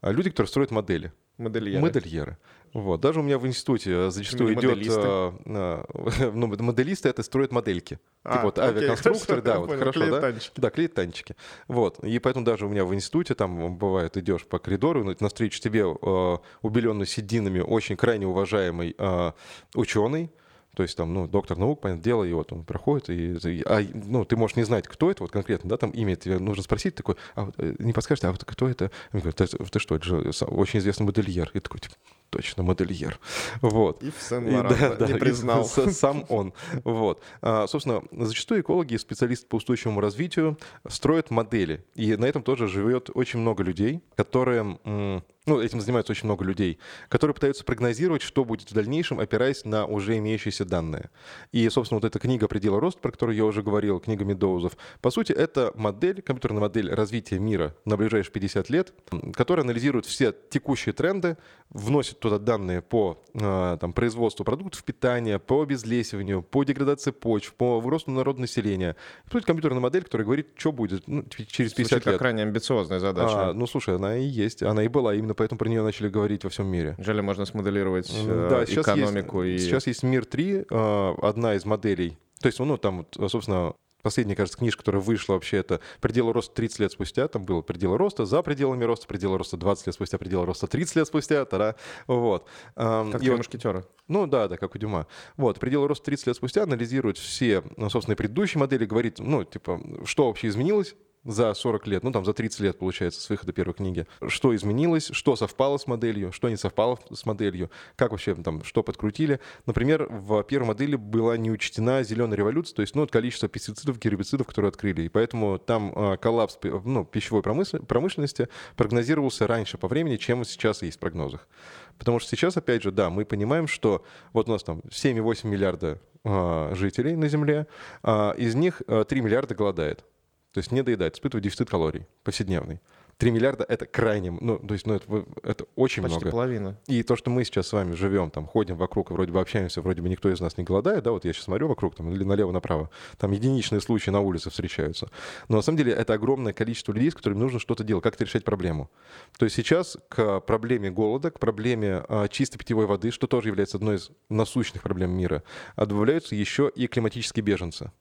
А Люди, которые строят модели. Модельеры. Модельеры. Вот. Даже у меня в институте зачастую Или идет... моделисты. а, а, ну, моделисты — это строят модельки. А, типа вот окей, авиаконструкторы, да, вот понял, хорошо, да? Да, клеят танчики. Вот. И поэтому даже у меня в институте, там бывает, идешь по коридору, на- навстречу тебе э, убеленный сединами очень крайне уважаемый э, ученый, То есть там, ну, доктор наук, понятное дело, и вот он проходит, и, и- а, ну, ты можешь не знать, кто это вот конкретно, да, там имя тебе нужно спросить, такой, а вот, э, не подскажете, а вот кто это? Он говорит, ты, ты что, это же очень известный модельер. И такой, типа, точно, модельер. Вот. И в Сен И да, не да, и признал. с- Сам он. Вот. А, Собственно, зачастую экологи и специалисты по устойчивому развитию строят модели. И на этом тоже живет очень много людей, которые... Ну, этим занимаются очень много людей, которые пытаются прогнозировать, что будет в дальнейшем, опираясь на уже имеющиеся данные. И, собственно, вот эта книга «Пределы роста», про которую я уже говорил, книга Медоузов, по сути, это модель, компьютерная модель развития мира на ближайшие 50 лет, которая анализирует все текущие тренды, вносит туда данные по э, там, производству продуктов питания, по обезлесиванию, по деградации почв, по выросту народа населения. По сути, компьютерная модель, которая говорит, что будет ну, т- через 50 Звучит лет. как крайне амбициозная задача. А, ну, слушай, она и есть, она и была, именно поэтому про нее начали говорить во всем мире. Неужели можно смоделировать э, Да, сейчас экономику есть, и... сейчас есть Мир 3, э, одна из моделей. То есть, ну, там, вот, собственно, последняя, кажется, книжка, которая вышла вообще, это «Пределы роста 30 лет спустя». Там было «Пределы роста», «За пределами роста», «Пределы роста 20 лет спустя», «Пределы роста 30 лет спустя». Тара. Вот. Эм, Как и вот- мушкетера. ну да, да, как у Дюма. Вот, пределы роста 30 лет спустя анализирует все, ну, собственно, предыдущие модели, говорит, ну, типа, что вообще изменилось за 40 лет, ну, там, за 30 лет, получается, с выхода первой книги. Что изменилось, что совпало с моделью, что не совпало с моделью, как вообще там, что подкрутили. Например, в первой модели была не учтена зеленая революция, то есть, ну, количество пестицидов, гербицидов, которые открыли. И поэтому там а, коллапс ну, пищевой промышленности прогнозировался раньше по времени, чем сейчас есть в прогнозах. Потому что сейчас, опять же, да, мы понимаем, что вот у нас там 7,8 миллиарда а, жителей на Земле, а, из них а, 3 миллиарда голодает. То есть не доедает, испытывает дефицит калорий повседневный. 3 миллиарда — это крайне, ну, то есть, ну, это, это очень Почти много. половина. И то, что мы сейчас с вами живем, там, ходим вокруг вроде бы общаемся, вроде бы никто из нас не голодает, да, вот я сейчас смотрю вокруг, там, или налево-направо, там единичные случаи на улице встречаются. Но на самом деле это огромное количество людей, с которыми нужно что-то делать, как-то решать проблему. То есть сейчас к проблеме голода, к проблеме а, чистой питьевой воды, что тоже является одной из насущных проблем мира, добавляются еще и климатические беженцы,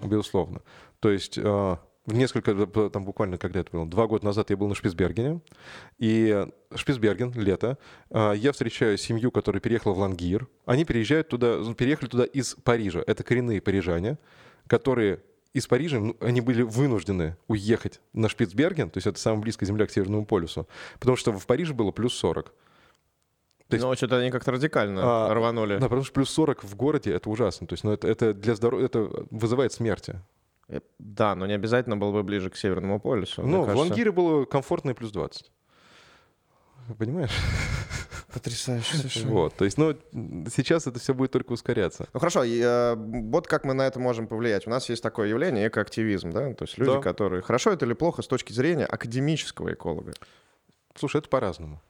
безусловно. То есть а, несколько, там буквально, когда это было, два года назад я был на Шпицбергене, и Шпицберген, лето, а, я встречаю семью, которая переехала в Лангир. Они переезжают туда, переехали туда из Парижа. Это коренные парижане, которые из Парижа, ну, они были вынуждены уехать на Шпицберген, то есть это самая близкая земля к Северному полюсу, потому что в Париже было плюс 40. То есть- Но что-то они как-то радикально А, рванули. Да, потому что плюс 40 в городе это ужасно. То есть, ну, это, это для здоровья, это вызывает смерти. Э, Да, но не обязательно было бы ближе к Северному полюсу. ну, в. Лангире было комфортно и плюс 20. Понимаешь? Потрясающе совершенно. Вот, то есть, ну, сейчас это все будет только ускоряться. Ну хорошо, и, э, вот как мы на это можем повлиять. У нас есть такое явление, экоактивизм, да? То есть люди, Да. которые... Хорошо это или плохо с точки зрения академического эколога? Слушай, это по-разному.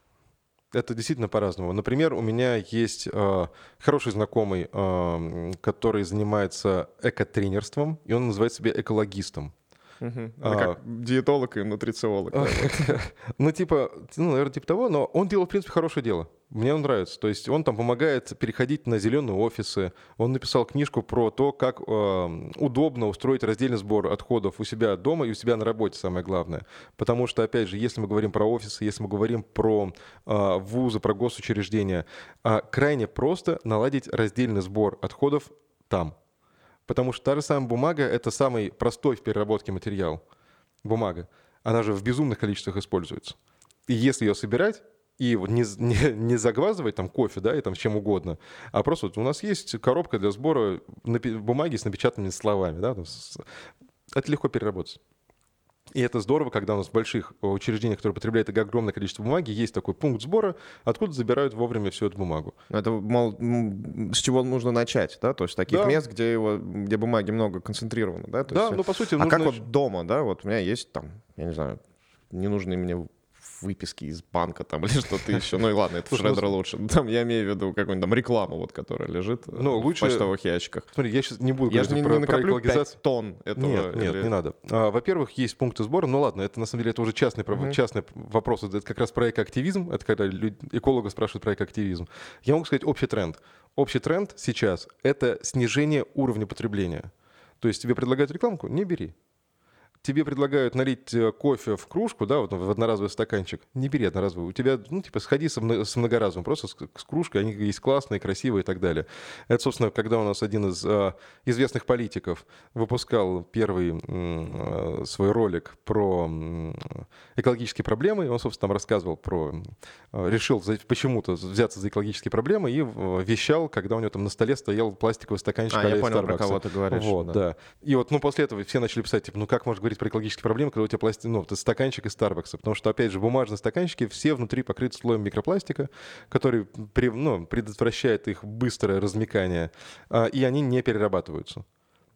Это действительно по-разному. Например, у меня есть э, хороший знакомый, э, который занимается экотренерством, и он называет себя экологистом. Мгм. А. Как диетолог и нутрициолог. Ну, типа, ну, наверное, типа того, но он делал, в принципе, хорошее дело. Мне он нравится. То есть он там помогает переходить на зеленые офисы. Он написал книжку про то, как э, удобно устроить раздельный сбор отходов у себя дома и у себя на работе, самое главное. Потому что, опять же, если мы говорим про офисы, если мы говорим про э, вузы, про госучреждения, э, крайне просто наладить раздельный сбор отходов там. Потому что та же самая бумага — это самый простой в переработке материал. Бумага. Она же в безумных количествах используется. И если ее собирать, и не, не, не загваздывать там кофе, да, и там чем угодно, а просто вот у нас есть коробка для сбора бумаги с напечатанными словами, да, это легко переработать. И это здорово, когда у нас в больших учреждениях, которые потребляют огромное количество бумаги, есть такой пункт сбора, откуда забирают вовремя всю эту бумагу. Ну, Это, мол, с чего нужно начать, да? То есть таких Да. мест, где, его, где бумаги много концентрировано, да? То да, есть, ну по сути а нужно... как вот дома, да? Вот у меня есть там, я не знаю, ненужные мне выписки из банка там или что-то еще. Ну и ладно, это ну, Шредер лучше. Там я имею в виду какую-нибудь там рекламу, вот, которая лежит э, Ну, в лучше- почтовых ящиках. Смотри, я сейчас не буду Я говорить не, про, не про экологизацию. 5 тонн этого. Нет, нет, или- не надо. А, во-первых, есть пункты сбора. Ну ладно, это на самом деле это уже частный, Мгм. частный вопрос. Это как раз про экоактивизм. Это когда люди, эколога спрашивают про экоактивизм. Я могу сказать общий тренд. Общий тренд сейчас — это снижение уровня потребления. То есть тебе предлагают рекламку — не бери. Тебе предлагают налить э, кофе в кружку, да, вот в одноразовый стаканчик, не бери одноразовый. У тебя, ну, типа, сходи с, с многоразовым, просто с, с кружкой, они есть классные, красивые и так далее. Это, собственно, когда у нас один из э, известных политиков выпускал первый э, свой ролик про э, экологические проблемы, и он, собственно, там рассказывал про... Э, решил почему-то взяться за экологические проблемы и э, вещал, когда у него там на столе стоял пластиковый стаканчик а, я понял, про кого ты говоришь. Вот, да. да. И вот, ну, после этого все начали писать, типа, ну, как можно говорить про экологические проблемы, когда у тебя пласти... ну, стаканчик из Старбакса. Потому что, опять же, бумажные стаканчики все внутри покрыты слоем микропластика, который ну, предотвращает их быстрое размекание, а, и они не перерабатываются.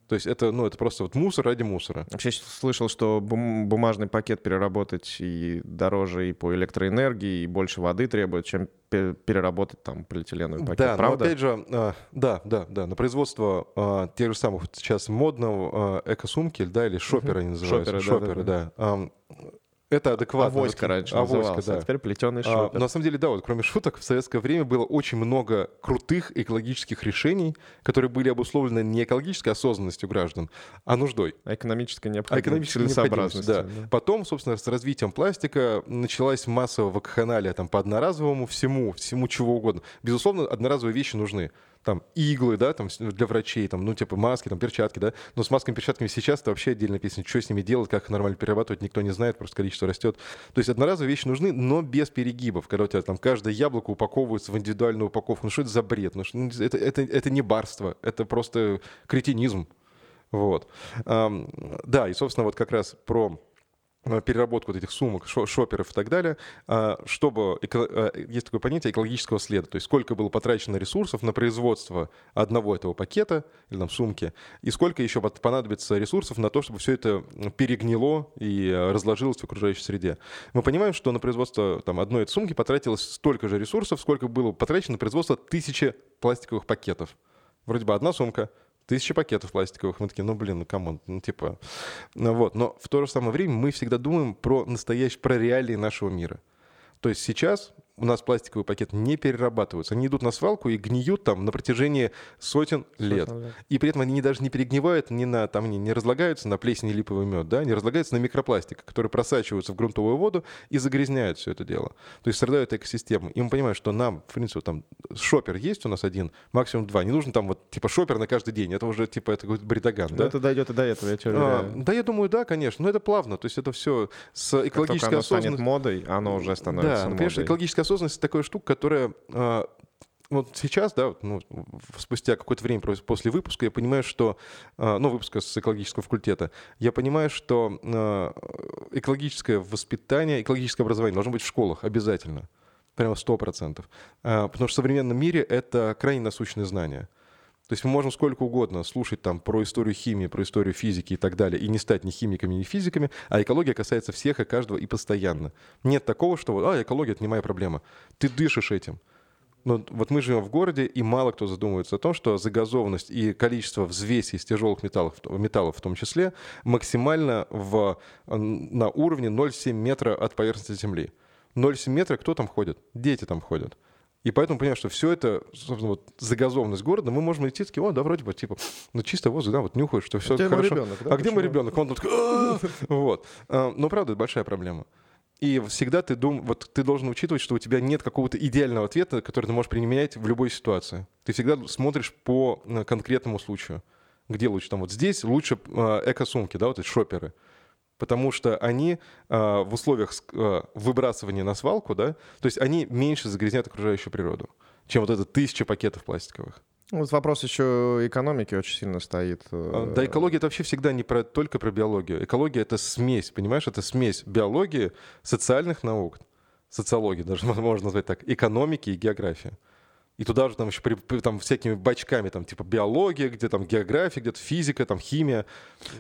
То есть это, ну, это просто вот мусор ради мусора. Вообще слышал, что бум- бумажный пакет переработать и дороже и по электроэнергии, и больше воды требует, чем переработать там полиэтиленовый пакет. Да, Правда? но опять же, а, да, да, да, на производство а, тех же самых сейчас модного а, эко-сумки, да, или шопера они называются. Шоперы, шоперы да. да, да. А, это адекватно. Авоська раньше Авоська, да. а теперь плетеный шопер. А, на самом деле, да, вот кроме шуток, в советское время было очень много крутых экологических решений, которые были обусловлены не экологической осознанностью граждан, а нуждой. А экономической необходимостью. А экономической целесообразностью. Да. да. Потом, собственно, с развитием пластика началась массовая вакханалия там, по одноразовому всему, всему чего угодно. Безусловно, одноразовые вещи нужны там иглы, да, там для врачей, там, ну, типа маски, там, перчатки, да. Но с масками, перчатками сейчас это вообще отдельная песня. Что с ними делать, как их нормально перерабатывать, никто не знает, просто количество растет. То есть одноразовые вещи нужны, но без перегибов. Когда у тебя там каждое яблоко упаковывается в индивидуальную упаковку. Ну, что это за бред? Ну, ну, это, это, это не барство, это просто кретинизм. Вот. Да, и, собственно, вот как раз про переработку вот этих сумок, шоперов и так далее, а, чтобы, э, есть такое понятие экологического следа, то есть сколько было потрачено ресурсов на производство одного этого пакета или там сумки, и сколько еще понадобится ресурсов на то, чтобы все это перегнило и разложилось в окружающей среде. Мы понимаем, что на производство там, одной этой сумки потратилось столько же ресурсов, сколько было потрачено на производство тысячи пластиковых пакетов. Вроде бы одна сумка — тысячи пакетов пластиковых. Мы такие, ну, блин, ну, come on, ну, типа... Ну, вот. Но в то же самое время мы всегда думаем про настоящие, про реалии нашего мира. То есть сейчас у нас пластиковые пакеты не перерабатываются. Они идут на свалку и гниют там на протяжении сотен лет. Сотен лет. И при этом они даже не перегнивают, не, на, там, не, не разлагаются на плесень и липовый мед, да? они разлагаются на микропластик, который просачиваются в грунтовую воду и загрязняют все это дело. То есть страдают экосистемы. И мы понимаем, что нам, в принципе, там шопер есть у нас один, максимум два. Не нужно там вот типа шопер на каждый день. Это уже типа это какой-то бритаган. Да, это дойдет и до этого, я тебе а, Да, я думаю, да, конечно. Но это плавно. То есть это все с экологической осознанностью. модой, оно уже становится да, модой. Конечно, экологическая осознанность такая штука, которая а, вот сейчас, да, ну, спустя какое-то время после выпуска, я понимаю, что, а, ну, выпуска с экологического факультета, я понимаю, что а, экологическое воспитание, экологическое образование должно быть в школах обязательно. Прямо сто процентов. Потому что в современном мире это крайне насущные знания. То есть мы можем сколько угодно слушать там про историю химии, про историю физики и так далее, и не стать ни химиками, ни физиками, а экология касается всех и каждого и постоянно. Нет такого, что а, экология — это не моя проблема. Ты дышишь этим. Но вот мы живем в городе, и мало кто задумывается о том, что загазованность и количество взвеси из тяжелых металлов, металлов в том числе, максимально в, на уровне 0,7 метра от поверхности Земли. 0,7 метра кто там ходит? Дети там ходят. И поэтому понимаю, что все это, собственно, вот загазованность города, мы можем идти такие, о, да, вроде бы, типа, ну, чисто воздух, да, вот нюхаешь, что все а хорошо. Ребенок, да, а где мой ребенок? Он тут, вот. А, но, правда, это большая проблема. И всегда ты, дум, вот, ты должен учитывать, что у тебя нет какого-то идеального ответа, который ты можешь применять в любой ситуации. Ты всегда смотришь по э, конкретному случаю. Где лучше? Там вот здесь лучше э, эко-сумки, да, вот эти шоперы потому что они э, в условиях э, выбрасывания на свалку, да, то есть они меньше загрязняют окружающую природу, чем вот это тысяча пакетов пластиковых. Вот вопрос еще экономики очень сильно стоит. Э. Да, экология это вообще всегда не про, только про биологию. Экология это смесь, понимаешь, это смесь биологии, социальных наук, социологии даже можно назвать так, экономики и географии. И туда же там еще при, там, всякими бачками, там, типа биология, где там география, где-то физика, там химия.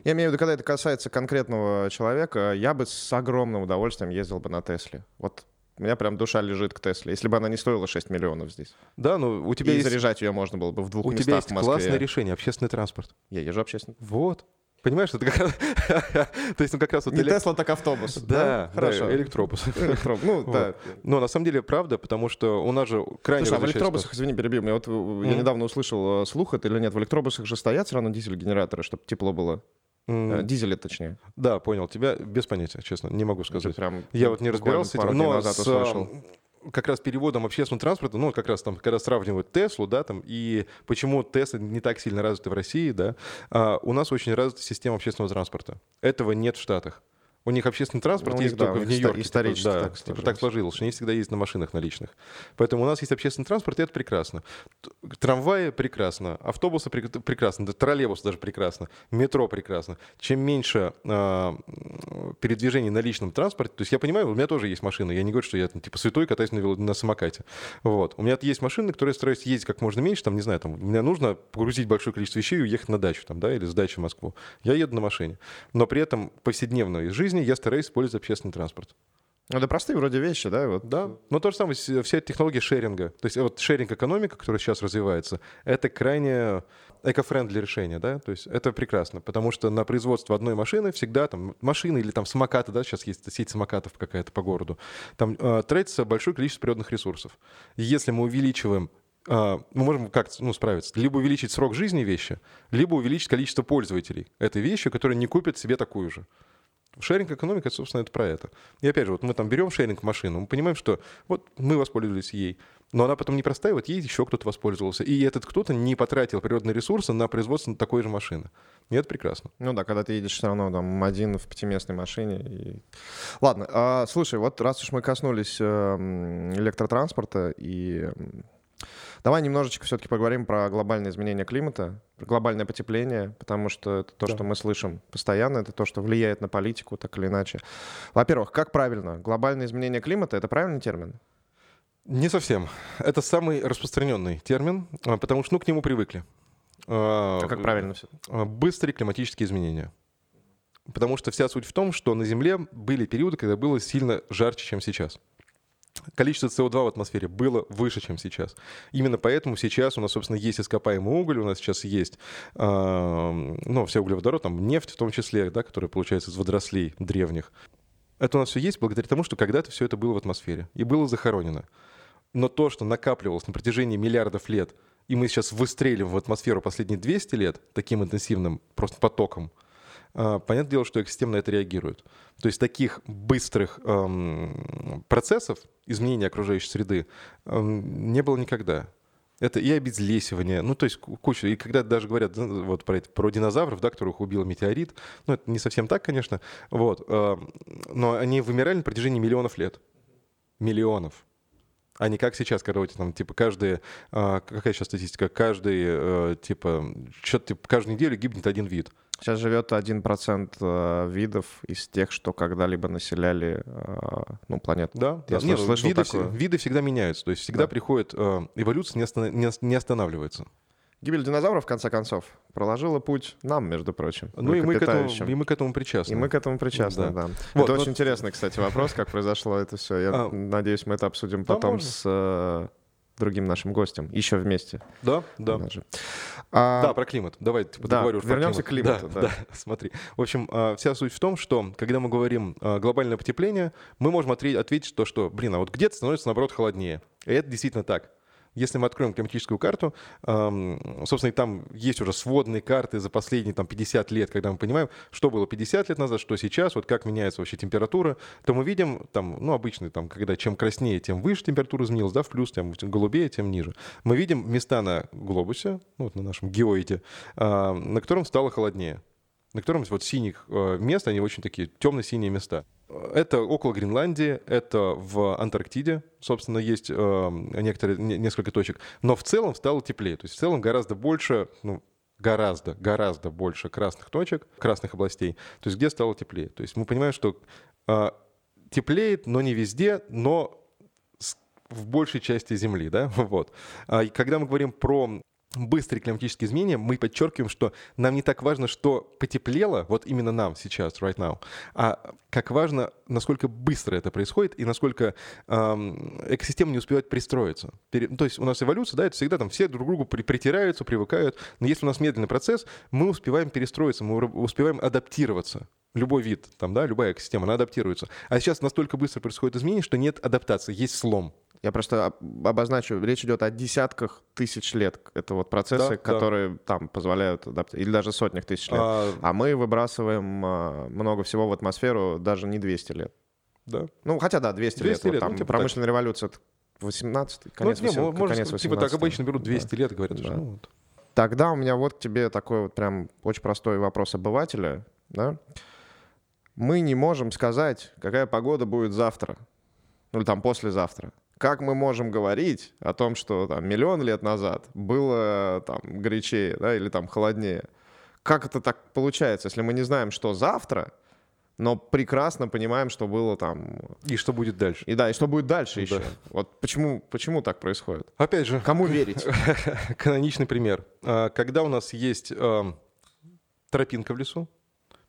Я имею в виду, когда это касается конкретного человека, я бы с огромным удовольствием ездил бы на Тесле. Вот у меня прям душа лежит к Тесле. Если бы она не стоила 6 миллионов здесь. Да, ну у тебя и есть... заряжать ее можно было бы в двух у местах тебя есть в Москве. классное решение, общественный транспорт. Я езжу общественный. Вот. Понимаешь, это как раз... То есть, ну, как раз вот... Не. Тесла, так автобус. Да, хорошо. Да, электробус. Электроб... Ну, да. Но на самом деле правда, потому что у нас же крайне Слушай, а в электробусах, извини, перебью, я вот я недавно услышал э, слух, это или нет, в электробусах же стоят все равно дизель-генераторы, чтобы тепло было. Э, Дизеля, точнее. Да, понял. Тебя без понятия, честно, не могу сказать. Прям Я вот не разбирался этим, но назад с, услышал. Как раз переводом общественного транспорта, ну, как раз там, когда сравнивают Теслу, да, там, и почему Тесла не так сильно развита в России, да, а, у нас очень развита система общественного транспорта. Этого нет в Штатах. У них общественный транспорт Ну, есть да, только в Нью-Йорке. исторически типа, да, так типа так сложилось. сложилось, что они всегда ездят на машинах наличных. Поэтому у нас есть общественный транспорт, и это прекрасно. Трамваи прекрасно, автобусы прек- прекрасно, да, троллейбус даже прекрасно, метро прекрасно. Чем меньше м, передвижений на личном транспорте, то есть я понимаю, у меня тоже есть машина, я не говорю, что я там, типа святой катаюсь на, вело- на самокате. Вот. У меня есть машины, которые я стараюсь ездить как можно меньше, там, не знаю, там, мне нужно погрузить большое количество вещей и уехать на дачу, там, да, или с дачи в Москву. Я еду на машине. Но при этом в повседневной жизни я стараюсь использовать общественный транспорт. Ну, это простые вроде вещи, да? Вот. Да, но то же самое, вся эта технология шеринга. То есть э, вот шеринг-экономика, которая сейчас развивается, это крайне эко-френдли решение, да, то есть это прекрасно, потому что на производство одной машины всегда там машины или там самокаты, да, сейчас есть сеть самокатов какая-то по городу, там э, тратится большое количество природных ресурсов. И если мы увеличиваем а, мы можем как-то ну, справиться. Либо увеличить срок жизни вещи, либо увеличить количество пользователей этой вещи, которые не купят себе такую же. Шеринг экономика, собственно, это про это. И опять же, вот мы там берем шеринг машину, мы понимаем, что вот мы воспользовались ей, но она потом не простая, вот ей еще кто-то воспользовался. И этот кто-то не потратил природные ресурсы на производство такой же машины. И это прекрасно. Ну да, когда ты едешь все равно там один в пятиместной машине. И... Ладно, а, слушай, вот раз уж мы коснулись э, м, электротранспорта, и давай немножечко все-таки поговорим про глобальное изменение климата, про глобальное потепление, потому что это то, Да. что мы слышим постоянно, это то, что влияет на политику так или иначе. Во-первых, как правильно? Глобальное изменение климата — это правильный термин? Не совсем. Это самый распространенный термин, а, потому что ну, к нему привыкли. А, А как правильно все? а, Быстрые климатические изменения. Потому что вся суть в том, что на Земле были периоды, когда было сильно жарче, чем сейчас. Количество СО2 в атмосфере было выше, чем сейчас. Именно поэтому сейчас у нас, собственно, есть ископаемый уголь, у нас сейчас есть, а, ну, все углеводород, там нефть в том числе, да, которая получается из водорослей древних. Это у нас все есть благодаря тому, что когда-то все это было в атмосфере и было захоронено. Но то, что накапливалось на протяжении миллиардов лет, и мы сейчас выстреливаем в атмосферу последние 200 лет таким интенсивным просто потоком, понятное дело, что экосистема на это реагирует. То есть таких быстрых эм, процессов изменения окружающей среды эм, не было никогда. Это и обезлесивание, ну, то есть ку- куча. И когда даже говорят да, вот про, это, про динозавров, да, которых убил метеорит, ну, это не совсем так, конечно, вот, эм, но они вымирали на протяжении миллионов лет. Миллионов. А не как сейчас, когда там, типа, каждые... а, какая сейчас статистика? Каждый, э, типа, что-то, типа, каждую неделю гибнет один вид. Сейчас живет 1% э, видов из тех, что когда-либо населяли э, ну, планету. Да, Я да. Не, ну, слышал виды, такое. виды всегда меняются. То есть всегда Да. приходит... э, эволюция не, остана- не ос- не останавливается. Гибель динозавров, в конце концов, проложила путь нам, между прочим. Ну и мы, к этому, и мы к этому причастны. И мы к этому причастны, Да. да. Вот, это вот- очень интересный, кстати, вопрос, как произошло это все. Я А, надеюсь, мы это обсудим да, потом можно. с другим нашим гостем, еще вместе. Да, да. даже. А, Да, про климат. Давай типа, да, договорю про вернемся к климат. климату, Да, да. да, смотри. В общем, а, вся суть в том, что когда мы говорим а, глобальное потепление, мы можем ответить то, что, блин, а вот где-то становится, наоборот, холоднее. И это действительно так. Если мы откроем климатическую карту, собственно, и там есть уже сводные карты за последние там, 50 лет, когда мы понимаем, что было 50 лет назад, что сейчас, вот как меняется вообще температура, то мы видим, там, ну, обычно, там, когда чем краснее, тем выше температура изменилась, да, в плюс, тем голубее, тем ниже. Мы видим места на глобусе, ну, вот на нашем геоиде, а, на котором стало холоднее на котором вот синих э, мест, они очень такие темно-синие места. Это около Гренландии, это в Антарктиде, собственно, есть э, некоторые, не- несколько точек. Но в целом стало теплее. То есть в целом гораздо больше, ну, гораздо, гораздо больше красных точек, красных областей, то есть где стало теплее. То есть мы понимаем, что э, теплеет, но не везде, но в большей части Земли, да, вот. А, когда мы говорим про быстрые климатические изменения, мы подчеркиваем, что нам не так важно, что потеплело, вот именно нам сейчас, right now, а как важно, насколько быстро это происходит и насколько эм, экосистема не успевает пристроиться. Пере- ну, то есть у нас эволюция, да, это всегда там все друг к другу при- притираются, привыкают, но если у нас медленный процесс, мы успеваем перестроиться, мы успеваем адаптироваться. Любой вид, там, да, любая экосистема, она адаптируется. А сейчас настолько быстро происходит изменение, что нет адаптации, есть слом. Я просто об- обозначу, речь идет о десятках тысяч лет. Это вот процессы, Да, да. которые там позволяют или даже сотнях тысяч лет. А, А мы выбрасываем а, много всего в атмосферу даже не 200 лет. да. Ну, хотя да, 200, 200 лет. лет, Вот ну, там типа промышленная революция, это 18 конец, ну, не, восем- можно, конец типа 18 так обычно берут 200 лет, говорят, Да. что, ну, вот. Тогда у меня вот к тебе такой вот прям очень простой вопрос обывателя, да? Мы не можем сказать, какая погода будет завтра, ну или там послезавтра. Как мы можем говорить о том, что там миллион лет назад было там горячее, да, или там холоднее? Как это так получается, если мы не знаем, что завтра, но прекрасно понимаем, что было там... И что будет дальше? И да, и что будет дальше Да. еще. Вот почему, почему так происходит? Опять же, Кому верить? каноничный пример. А, Когда у нас есть ам, тропинка в лесу,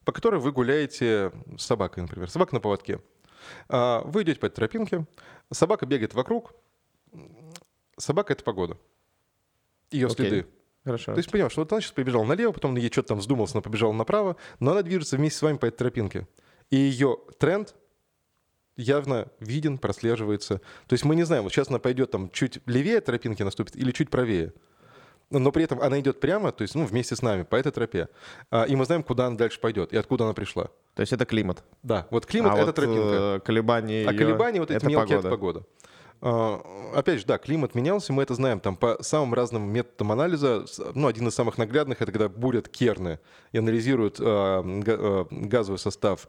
по которой вы гуляете с собакой, например, собака на поводке. А, Вы идете по этой тропинке, собака бегает вокруг, собака — это погода. Ее Окей. следы. Хорошо. То есть понимаешь, что вот она сейчас побежала налево, потом ей что-то там вздумалось, она побежала направо, но она движется вместе с вами по этой тропинке. И ее тренд явно виден, прослеживается. То есть мы не знаем, вот сейчас она пойдет там чуть левее тропинки наступит или чуть правее. Но при этом она идет прямо, то есть ну, вместе с нами по этой тропе. А, И мы знаем, куда она дальше пойдет и откуда она пришла. То есть это климат. Да, вот климат а это вот, тропинка. э, колебания А её колебания вот эти это мелкие погода. это погода. А, Опять же, да, климат менялся, мы это знаем там по самым разным методам анализа. Ну, один из самых наглядных это когда бурят керны и анализируют а, а, газовый состав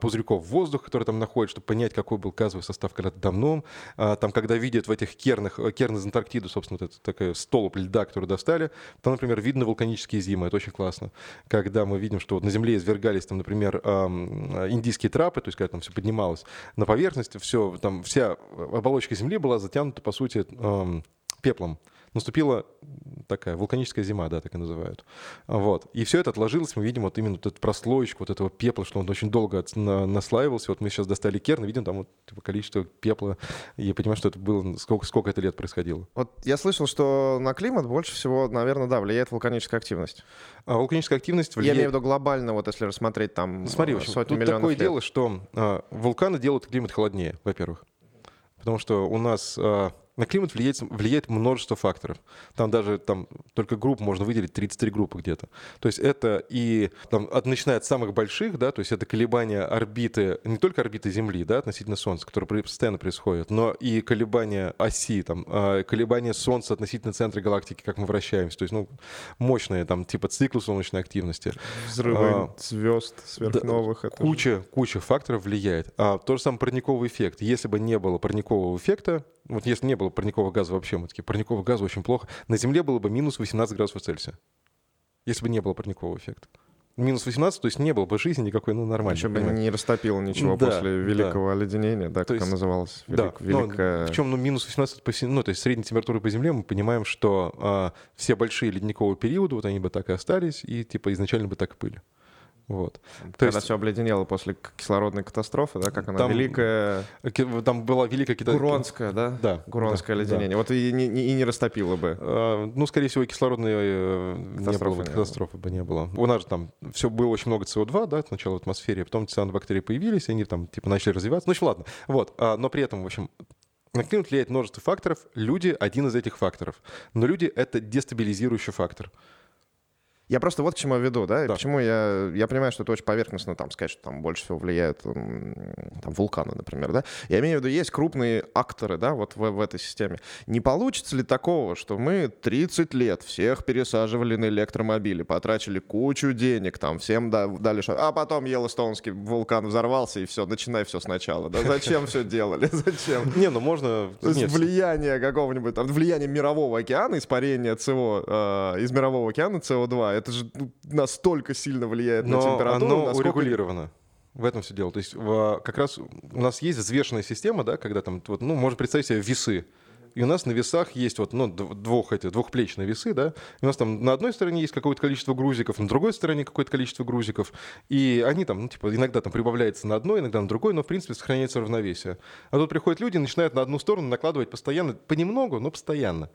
пузырьков воздуха, которые там находятся, чтобы понять, какой был газовый состав когда-то давно. Там, когда видят в этих кернах, э, керны из Антарктиды, собственно, вот это такой столб льда, который достали, там, например, видно вулканические зимы, это очень классно. Когда мы видим, что вот на Земле извергались, там, например, индийские трапы, то есть когда там все поднималось на поверхность, все, там вся оболочка Земли была затянута, по сути, ам, пеплом. Наступила такая вулканическая зима, да, так и называют. Вот. И все это отложилось, мы видим вот именно вот эту прослоечку вот этого пепла, что он очень долго от- на- наслаивался. Вот мы сейчас достали керн, видим там вот типа, количество пепла, и понимаем, что это было, сколько, сколько это лет происходило. Вот я слышал, что на климат больше всего, наверное, да, влияет вулканическая активность. А вулканическая активность Я влияет... имею в виду глобально, вот если рассмотреть там Смотри, в э, общем, сотни тут миллионов такое лет. дело, что а, вулканы делают климат холоднее, во-первых. Потому что у нас а, на климат влияет, влияет множество факторов. Там даже там, только групп можно выделить 33 группы где-то. То есть это и там, от, начиная от самых больших, да, то есть это колебания орбиты, не только орбиты Земли, да, относительно Солнца, которые постоянно происходят, но и колебания оси, там, а, колебания Солнца относительно центра галактики, как мы вращаемся. То есть, ну, мощные, там, типа циклы солнечной активности. Взрывы А, звезд сверхновых. это же- Куча, куча факторов влияет. А то же самое парниковый эффект. Если бы не было парникового эффекта, вот если не было парникового газа вообще, мы такие, парниковый газ очень плохо, на Земле было бы минус 18 градусов Цельсия. Если бы не было парникового эффекта. Минус 18, то есть не было бы жизни никакой, ну, нормально. Еще бы не растопило ничего Да, после великого оледенения, да, как есть- оно называлось? Да, Велик- но великое- причем ну, минус 18 по всей- ну, то есть средняя температура по Земле, мы понимаем, что а, все большие ледниковые периоды, вот они бы так и остались, и типа изначально бы так и были. Вот. То Когда есть все обледенело после кислородной катастрофы, да, как она Там- великая там была великая кита- Гуронская, да? Да. Гуронское да, да. оледенение. Вот и не, и не растопило бы. А, Ну, скорее всего, кислородной э, не было, Катастрофы бы, не было. катастрофы бы не было. У нас же там все было очень много СО2, да, сначала в атмосфере, потом цианобактерии появились, и они там типа начали развиваться. Ну, общем, ладно. Вот. А, Но при этом, в общем, на климат влияет множество факторов. Люди — один из этих факторов. Но люди — это дестабилизирующий фактор. Я просто вот к чему веду, да, и Да. почему я, я понимаю, что это очень поверхностно, там, сказать, что там больше всего влияют там, вулканы, например, да. Я имею в виду, есть крупные акторы, да, вот в, в этой системе. Не получится ли такого, что мы 30 лет всех пересаживали на электромобили, потратили кучу денег, там, всем да- дали шо- а потом Йеллоустонский вулкан взорвался, и все, начинай все сначала, да, зачем все делали, зачем? Не, ну можно... Влияние какого-нибудь, там, влияние мирового океана, испарение СО, э, из мирового океана СО2, это же ну, настолько сильно влияет на но температуру, оно насколько... урегулировано. В этом все дело. То есть в- как раз у нас есть взвешенная система, да, когда там, вот, ну, можно представить себе весы. И у нас на весах есть вот, ну, дв- двух, эти, двухплечные весы, да. И у нас там на одной стороне есть какое-то количество грузиков, на другой стороне какое-то количество грузиков. И они там, ну, типа, иногда там прибавляется на одной, иногда на другой, но, в принципе, сохраняется равновесие. А тут приходят люди и начинают на одну сторону накладывать постоянно, понемногу, но постоянно.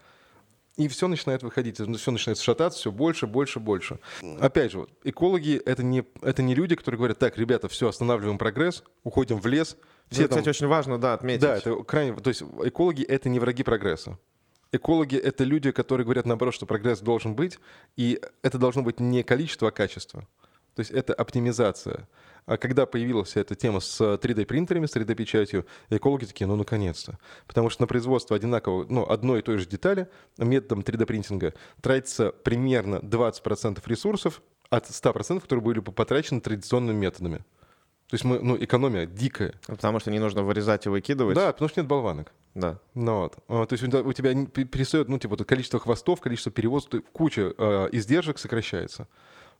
И все начинает выходить, все начинает шататься, все больше, больше, больше. Опять же, вот, экологи это не, это не люди, которые говорят, так, ребята, все, останавливаем прогресс, уходим в лес, Все это, там... кстати, очень важно, да, отметить. Да, это крайне... То есть экологи — это не враги прогресса. Экологи — это люди, которые говорят, наоборот, что прогресс должен быть, и это должно быть не количество, а качество. То есть это оптимизация. А когда появилась эта тема с 3D-принтерами, с 3D-печатью, экологи такие, ну, наконец-то. Потому что на производство одинакового, ну, одной и той же детали методом 3D-принтинга тратится примерно 20% ресурсов от 100%, которые были бы потрачены традиционными методами. То есть мы, ну, экономия дикая. Потому что не нужно вырезать и выкидывать. Да, потому что нет болванок. Да. Ну, вот. А, то есть у тебя перестает, ну, типа, количество хвостов, количество перевозов, куча э, издержек сокращается.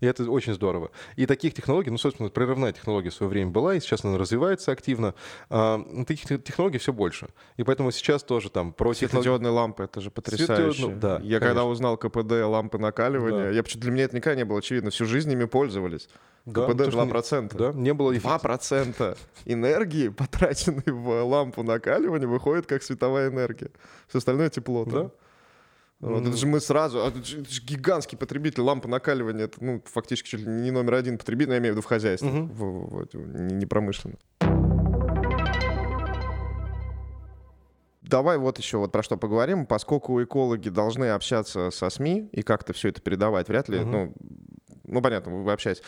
И это очень здорово. И таких технологий, ну, собственно, прорывная технология в свое время была, и сейчас она развивается активно. А, таких технологий все больше. И поэтому сейчас тоже там про Светодиодные технолог... лампы, это же потрясающе. да, я конечно. когда узнал КПД лампы накаливания, да. я почему для меня это никогда не было очевидно. Всю жизнь ими пользовались. Да, КПД 2%. Не, да, не было эффекта. 2% энергии, потраченной в лампу накаливания, выходит как световая энергия. Все остальное тепло. Да. Вот, mm. Это же мы сразу, а, это же, это же гигантский потребитель лампы накаливания, это ну, фактически чуть ли не номер один потребитель, я имею в виду в хозяйстве, mm-hmm. в, в, в, не, не промышленно. Давай вот еще вот про что поговорим. Поскольку экологи должны общаться со СМИ и как-то все это передавать, вряд ли, mm-hmm. ну, ну, понятно, вы общаетесь.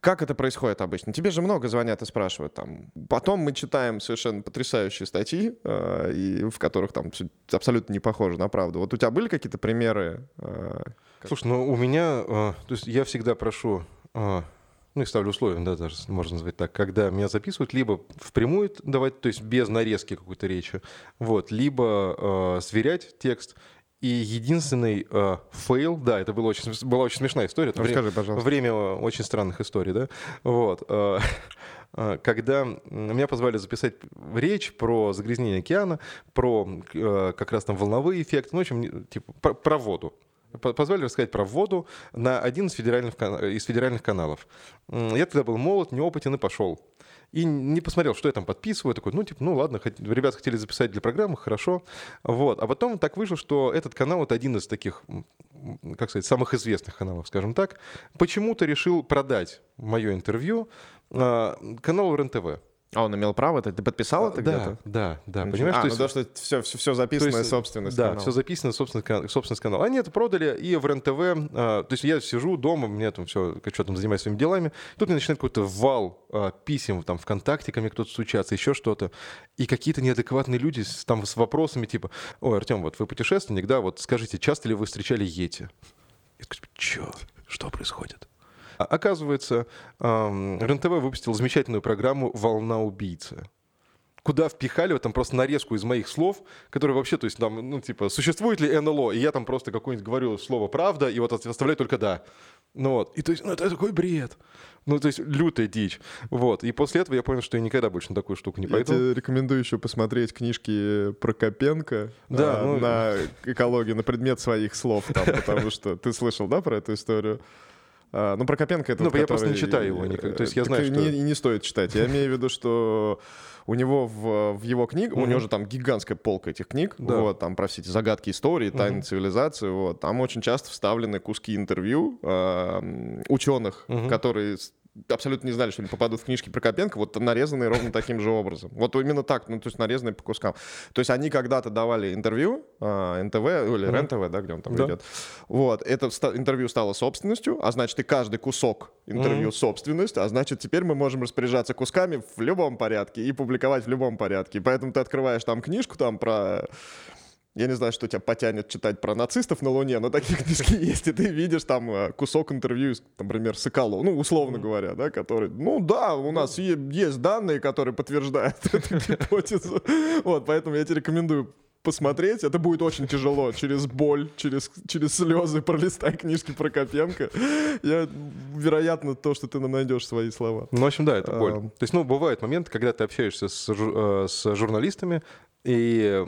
Как это происходит обычно? Тебе же много звонят и спрашивают там. Потом мы читаем совершенно потрясающие статьи, э, и, в которых там абсолютно не похоже на правду. Вот у тебя были какие-то примеры? Э, как... Слушай, ну у меня, э, то есть я всегда прошу, э, ну и ставлю условия, да, даже можно назвать так, когда меня записывают, либо впрямую давать, то есть без нарезки какой-то речи, вот, либо э, сверять текст, и единственный э, fail, да, это была очень, была очень смешная история. Это Расскажи, время, пожалуйста. Время очень странных историй, да. Вот. Э, э, когда меня позвали записать речь про загрязнение океана, про э, как раз там волновые эффекты, ну, в общем, типа, про, про воду. Позвали рассказать про воду на один из федеральных, из федеральных каналов. Я тогда был молод, неопытен и пошел и не посмотрел, что я там подписываю. Такой, ну, типа, ну ладно, хот... ребята хотели записать для программы, хорошо. Вот. А потом так вышло, что этот канал — это один из таких, как сказать, самых известных каналов, скажем так. Почему-то решил продать мое интервью э, каналу РЕН-ТВ. А он имел право? Ты подписал это да, где-то? Да, да, понимаешь? А, то есть, ну то, что все, все, все записано есть, собственность Да, канала. все записано собственность, собственность канала. Они это продали, и в РЕН-ТВ, а, то есть я сижу дома, мне там все, что там занимаюсь своими делами, тут мне начинает какой-то вал а, писем, там, ВКонтакте ко мне кто-то стучаться, еще что-то, и какие-то неадекватные люди с, там с вопросами типа, ой, Артем, вот вы путешественник, да, вот скажите, часто ли вы встречали Йети? Я такой, что? Что происходит? А оказывается, РЕН-ТВ выпустил замечательную программу «Волна убийцы» куда впихали вот там просто нарезку из моих слов, которые вообще, то есть там, ну, типа, существует ли НЛО, и я там просто какое-нибудь говорю слово «правда», и вот оставляю только «да». Ну вот, и то есть, ну, это такой бред. Ну, то есть, лютая дичь. Вот, и после этого я понял, что я никогда больше на такую штуку не пойду. Я тебе рекомендую еще посмотреть книжки Прокопенко да, а, ну... на экологию, на предмет своих слов там, потому что ты слышал, да, про эту историю? А, ну, Прокопенко это... Ну, я просто не читаю его никак. То есть я знаю, что... Не, не стоит читать. Я имею в виду, что у него в, в его книгах, mm-hmm. у него же там гигантская полка этих книг, да. вот, там про все эти загадки истории, тайны mm-hmm. цивилизации, вот, там очень часто вставлены куски интервью э, ученых, mm-hmm. которые абсолютно не знали, что они попадут в книжки Прокопенко, вот нарезанные ровно таким же образом. Вот именно так, ну, то есть нарезанные по кускам. То есть они когда-то давали интервью, э, НТВ, или РЕН-ТВ, да, где он там да. идет. Вот, это интервью стало собственностью, а значит, и каждый кусок интервью mm собственность, а значит, теперь мы можем распоряжаться кусками в любом порядке и публиковать в любом порядке. Поэтому ты открываешь там книжку там про я не знаю, что тебя потянет читать про нацистов на Луне, но такие книжки есть, и ты видишь там э, кусок интервью, например, Соколов, ну, условно говоря, да, который, ну да, у нас есть данные, которые подтверждают эту гипотезу. Вот, поэтому я тебе рекомендую посмотреть. Это будет очень тяжело. Через боль, через, через слезы пролистай книжки про Копенко. Я, вероятно, то, что ты нам найдешь свои слова. Ну, в общем, да, это боль. А... То есть, ну, бывает момент, когда ты общаешься с, э, с журналистами, и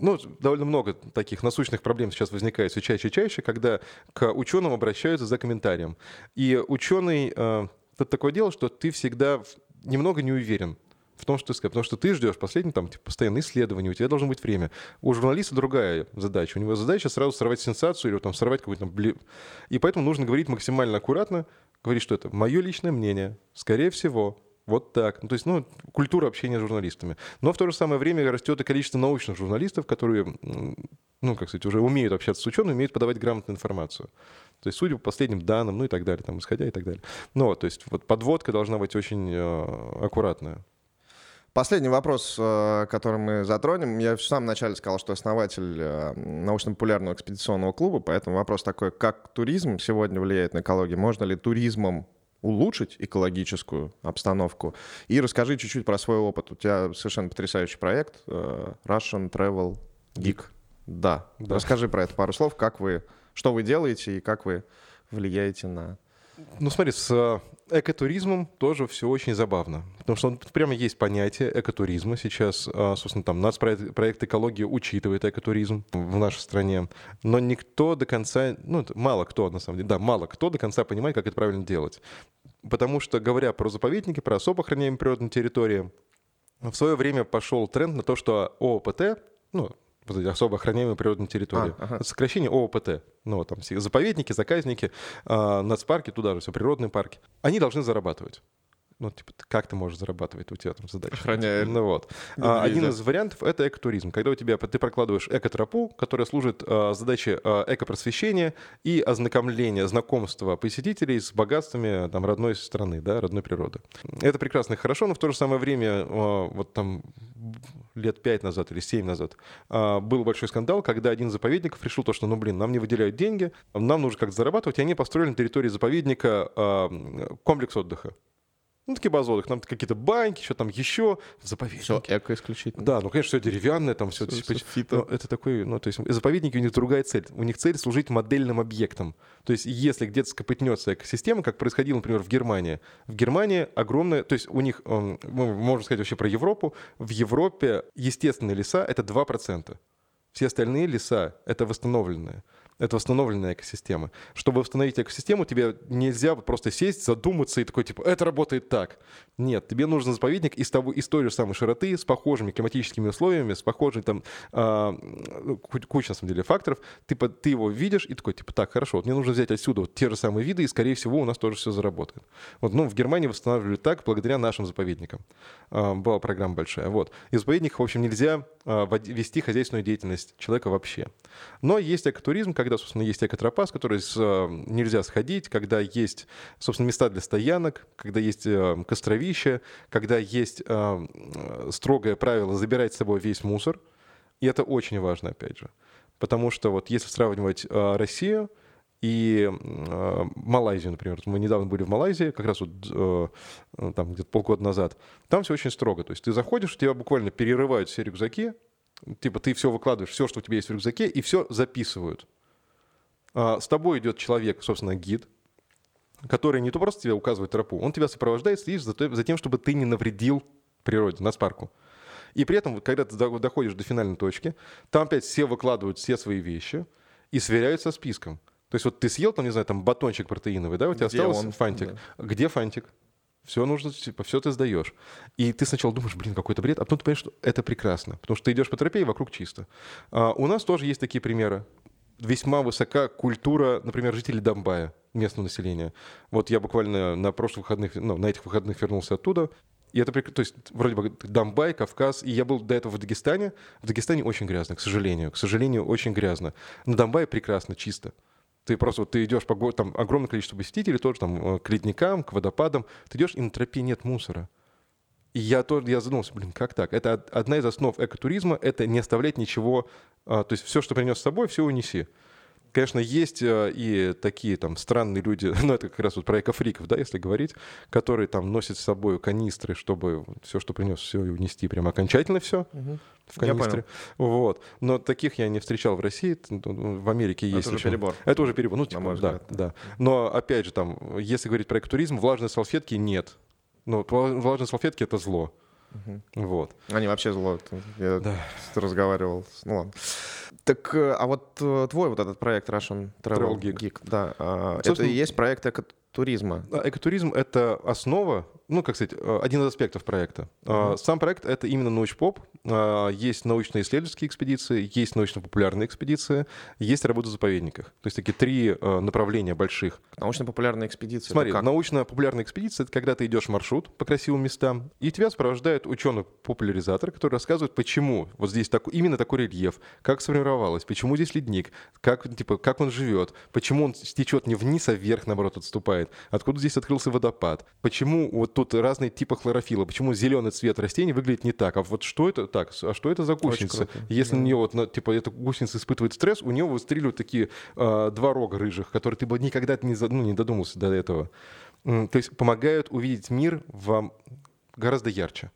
ну, довольно много таких насущных проблем сейчас возникает все чаще и чаще, когда к ученым обращаются за комментарием. И ученый, это такое дело, что ты всегда немного не уверен в том, что ты сказал. Потому что ты ждешь последний там типа, постоянное исследование, у тебя должно быть время. У журналиста другая задача. У него задача сразу сорвать сенсацию или там сорвать какой-то там... Бли... И поэтому нужно говорить максимально аккуратно, говорить, что это мое личное мнение. Скорее всего, Вот так. Ну, то есть, ну, культура общения с журналистами. Но в то же самое время растет и количество научных журналистов, которые, ну, как сказать, уже умеют общаться с учеными, умеют подавать грамотную информацию. То есть, судя по последним данным, ну и так далее, там, исходя и так далее. Ну, то есть, вот подводка должна быть очень э, аккуратная. Последний вопрос, э, который мы затронем. Я в самом начале сказал, что основатель э, научно-популярного экспедиционного клуба, поэтому вопрос такой, как туризм сегодня влияет на экологию? Можно ли туризмом улучшить экологическую обстановку. И расскажи чуть-чуть про свой опыт. У тебя совершенно потрясающий проект э, Russian Travel Geek. Да. да. Расскажи про это пару слов. Как вы, что вы делаете и как вы влияете на... Ну смотри, с э, экотуризмом тоже все очень забавно. Потому что он, прямо есть понятие экотуризма. Сейчас, э, собственно, там нацпроект проект экологии учитывает экотуризм в нашей стране. Но никто до конца, ну, мало кто, на самом деле, да, мало кто до конца понимает, как это правильно делать. Потому что, говоря про заповедники, про особо охраняемые природные территории, в свое время пошел тренд на то, что ООПТ, ну, особо охраняемые природные территории. А, ага. Сокращение ООПТ. Ну, там заповедники, заказники, э, нацпарки, туда же все, природные парки. Они должны зарабатывать ну, типа, как ты можешь зарабатывать, у тебя там задача. Охраняя. Ну вот. А, один из вариантов — это экотуризм. Когда у тебя, ты прокладываешь экотропу, которая служит а, задаче а, экопросвещения и ознакомления, знакомства посетителей с богатствами там, родной страны, да, родной природы. Это прекрасно и хорошо, но в то же самое время, а, вот там лет пять назад или семь назад, а, был большой скандал, когда один из заповедников решил то, что, ну, блин, нам не выделяют деньги, нам нужно как-то зарабатывать, и они построили на территории заповедника а, комплекс отдыха. Ну, такие базовые, там какие-то баньки, что там еще, заповедники. Все эко исключительно. Да, ну, конечно, все деревянное, там все. все, типа, все ну, это такой, ну, то есть заповедники у них другая цель. У них цель служить модельным объектом. То есть если где-то скопытнется экосистема, как происходило, например, в Германии. В Германии огромное, то есть у них, мы можем сказать вообще про Европу, в Европе естественные леса — это 2%. Все остальные леса — это восстановленные. Это восстановленная экосистема. Чтобы восстановить экосистему, тебе нельзя просто сесть, задуматься и такой, типа, это работает так. Нет, тебе нужен заповедник из, того, из той же самой широты, с похожими климатическими условиями, с похожей там э, куча, на самом деле, факторов. Ты, ты его видишь и такой, типа, так, хорошо, вот мне нужно взять отсюда вот те же самые виды, и, скорее всего, у нас тоже все заработает. Вот, ну, в Германии восстанавливали так благодаря нашим заповедникам. Э, была программа большая. Вот. Из заповедников, в общем, нельзя э, вести хозяйственную деятельность человека вообще. Но есть экотуризм, когда когда, собственно, есть экотропа, с которой э, нельзя сходить, когда есть, собственно, места для стоянок, когда есть э, костровище, когда есть э, строгое правило забирать с собой весь мусор. И это очень важно, опять же. Потому что вот если сравнивать Россию и Малайзию, например, мы недавно были в Малайзии, как раз вот там где-то полгода назад, там все очень строго. То есть ты заходишь, у тебя буквально перерывают все рюкзаки, типа ты все выкладываешь, все, что у тебя есть в рюкзаке, и все записывают. А, с тобой идет человек, собственно, гид, который не то просто тебе указывает тропу, он тебя сопровождает, следишь за, за тем, чтобы ты не навредил природе, на спарку. И при этом, когда ты доходишь до финальной точки, там опять все выкладывают все свои вещи и сверяют со списком. То есть вот ты съел там, не знаю, там батончик протеиновый, да, у тебя Где осталось он? фантик. Да. Где фантик? Все нужно, типа, все ты сдаешь. И ты сначала думаешь, блин, какой-то бред, а потом ты понимаешь, что это прекрасно. Потому что ты идешь по тропе, и вокруг чисто. А, у нас тоже есть такие примеры весьма высока культура, например, жителей Донбая, местного населения. Вот я буквально на прошлых выходных, ну, на этих выходных вернулся оттуда, и это, то есть, вроде бы Донбай, Кавказ, и я был до этого в Дагестане. В Дагестане очень грязно, к сожалению, к сожалению, очень грязно. На Донбайе прекрасно, чисто. Ты просто вот ты идешь по там огромное количество посетителей тоже, там, э, к ледникам, к водопадам. Ты идешь, и на тропе нет мусора. И я тоже я задумался, блин, как так? Это одна из основ экотуризма, это не оставлять ничего, а, то есть все, что принес с собой, все унеси. Конечно, есть а, и такие там странные люди, ну это как раз вот про экофриков, да, если говорить, которые там носят с собой канистры, чтобы все, что принес, все и унести прямо окончательно все угу. в канистре. Вот. Но таких я не встречал в России, в Америке есть. Это уже перебор. Это уже перебор, ну типа, да, да. Но опять же там, если говорить про экотуризм, влажные салфетки нет. Ну, влажные салфетки — это зло. Угу. Вот. Они вообще зло. Я да. разговаривал. Ну ладно. Так, э, а вот э, твой вот этот проект Russian Travel, Travel Geek, Geek да, а, это и есть проект эко туризма? А, Экотуризм — это основа, ну, как сказать, э, один из аспектов проекта. А, Сам проект — это именно научпоп. А, Есть научно-исследовательские экспедиции, есть научно-популярные экспедиции, есть работа в заповедниках. То есть такие три э, направления больших. Научно-популярная экспедиция. Смотри, научно-популярная экспедиция — это когда ты идешь маршрут по красивым местам, и тебя сопровождает ученый-популяризатор, который рассказывает, почему вот здесь так, именно такой рельеф, как сформировалось, почему здесь ледник, как, типа, как он живет, почему он течет не вниз, а вверх, наоборот, отступает, откуда здесь открылся водопад, почему вот тут разные типы хлорофила, почему зеленый цвет растений выглядит не так, а вот что это так, а что это за гусеница? Если у нее вот, типа, эта гусеница испытывает стресс, у нее выстреливают такие а, два рога рыжих, которые ты бы никогда не, ну, не додумался до этого. То есть помогают увидеть мир вам гораздо ярче.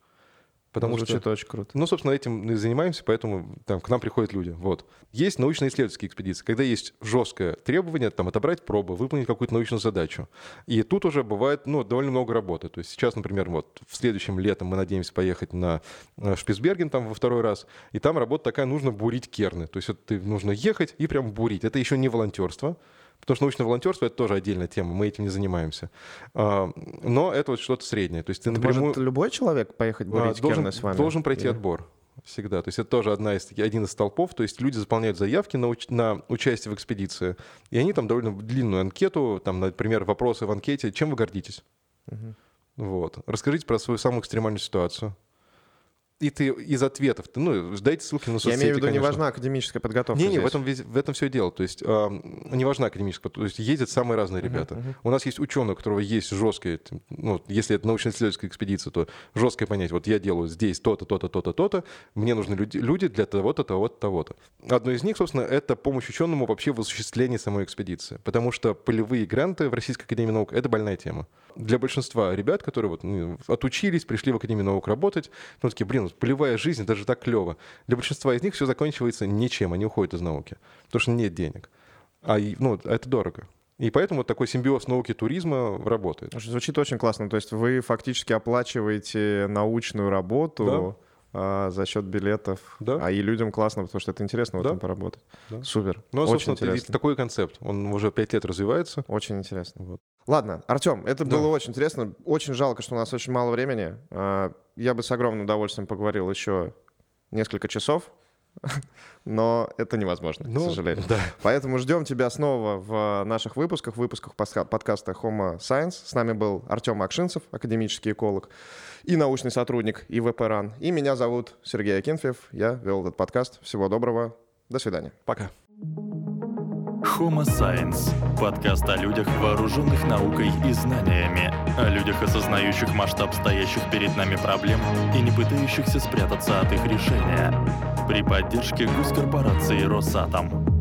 Потому что Звучит очень круто. ну, собственно, этим мы занимаемся, поэтому там, к нам приходят люди. Вот. Есть научно-исследовательские экспедиции, когда есть жесткое требование там, отобрать пробы, выполнить какую-то научную задачу. И тут уже бывает ну, довольно много работы. То есть сейчас, например, вот в следующем летом мы надеемся поехать на э, Шпицберген там во второй раз, и там работа такая, нужно бурить керны. То есть ты, нужно ехать и прям бурить. Это еще не волонтерство, Потому что научное волонтерство это тоже отдельная тема, мы этим не занимаемся. А, Но это вот что-то среднее. То есть ты напрямую Может любой человек поехать а, бурить должен, керны с вами? должен пройти Или- отбор всегда. То есть это тоже одна из, один из столпов. То есть люди заполняют заявки на, уч- на участие в экспедиции, и они там довольно длинную анкету, там, например, вопросы в анкете, чем вы гордитесь? Вот. Расскажите про свою самую экстремальную ситуацию. И ты из ответов, ты, ну, дайте ссылки на Я соцсети, имею в виду, не конечно. важна академическая подготовка Не, не, в этом, в этом все дело. То есть а, не важна академическая, то есть ездят самые разные ребята. У нас есть ученый, у которого есть жесткое, ну, если это научно-исследовательская экспедиция, то жесткое понятие. Вот я делаю здесь то-то, то-то, то-то, то-то, мне нужны люди, люди для того-то, того-то, того-то. Одно из них, собственно, это помощь ученому вообще в осуществлении самой экспедиции. Потому что полевые гранты в Российской Академии Наук — это больная тема. Для большинства ребят, которые вот, ну, отучились, пришли в Академию наук работать, ну, такие, блин, вот полевая жизнь, даже так клево. Для большинства из них все заканчивается ничем, они уходят из науки, потому что нет денег. А ну, это дорого. И поэтому вот такой симбиоз науки и туризма работает. Звучит очень классно. То есть вы фактически оплачиваете научную работу а, за счет билетов. Да. А и людям классно, потому что это интересно в Да. этом поработать. Да. Супер. Ну, а, очень собственно, интересно. такой концепт. Он уже пять лет развивается. Очень интересно. Вот. Ладно, Артем, это Да. было очень интересно. Очень жалко, что у нас очень мало времени. А, Я бы с огромным удовольствием поговорил еще несколько часов, но это невозможно, Ну, к сожалению. да. Поэтому ждем тебя снова в наших выпусках, в выпусках подкаста Homo Science. С нами был Артем Акшинцев, академический эколог и научный сотрудник ИВП РАН. И меня зовут Сергей Акинфьев. Я вел этот подкаст. Всего доброго. До свидания. Пока. Homo Science – подкаст о людях, вооруженных наукой и знаниями, о людях, осознающих масштаб стоящих перед нами проблем и не пытающихся спрятаться от их решения. При поддержке госкорпорации «Росатом».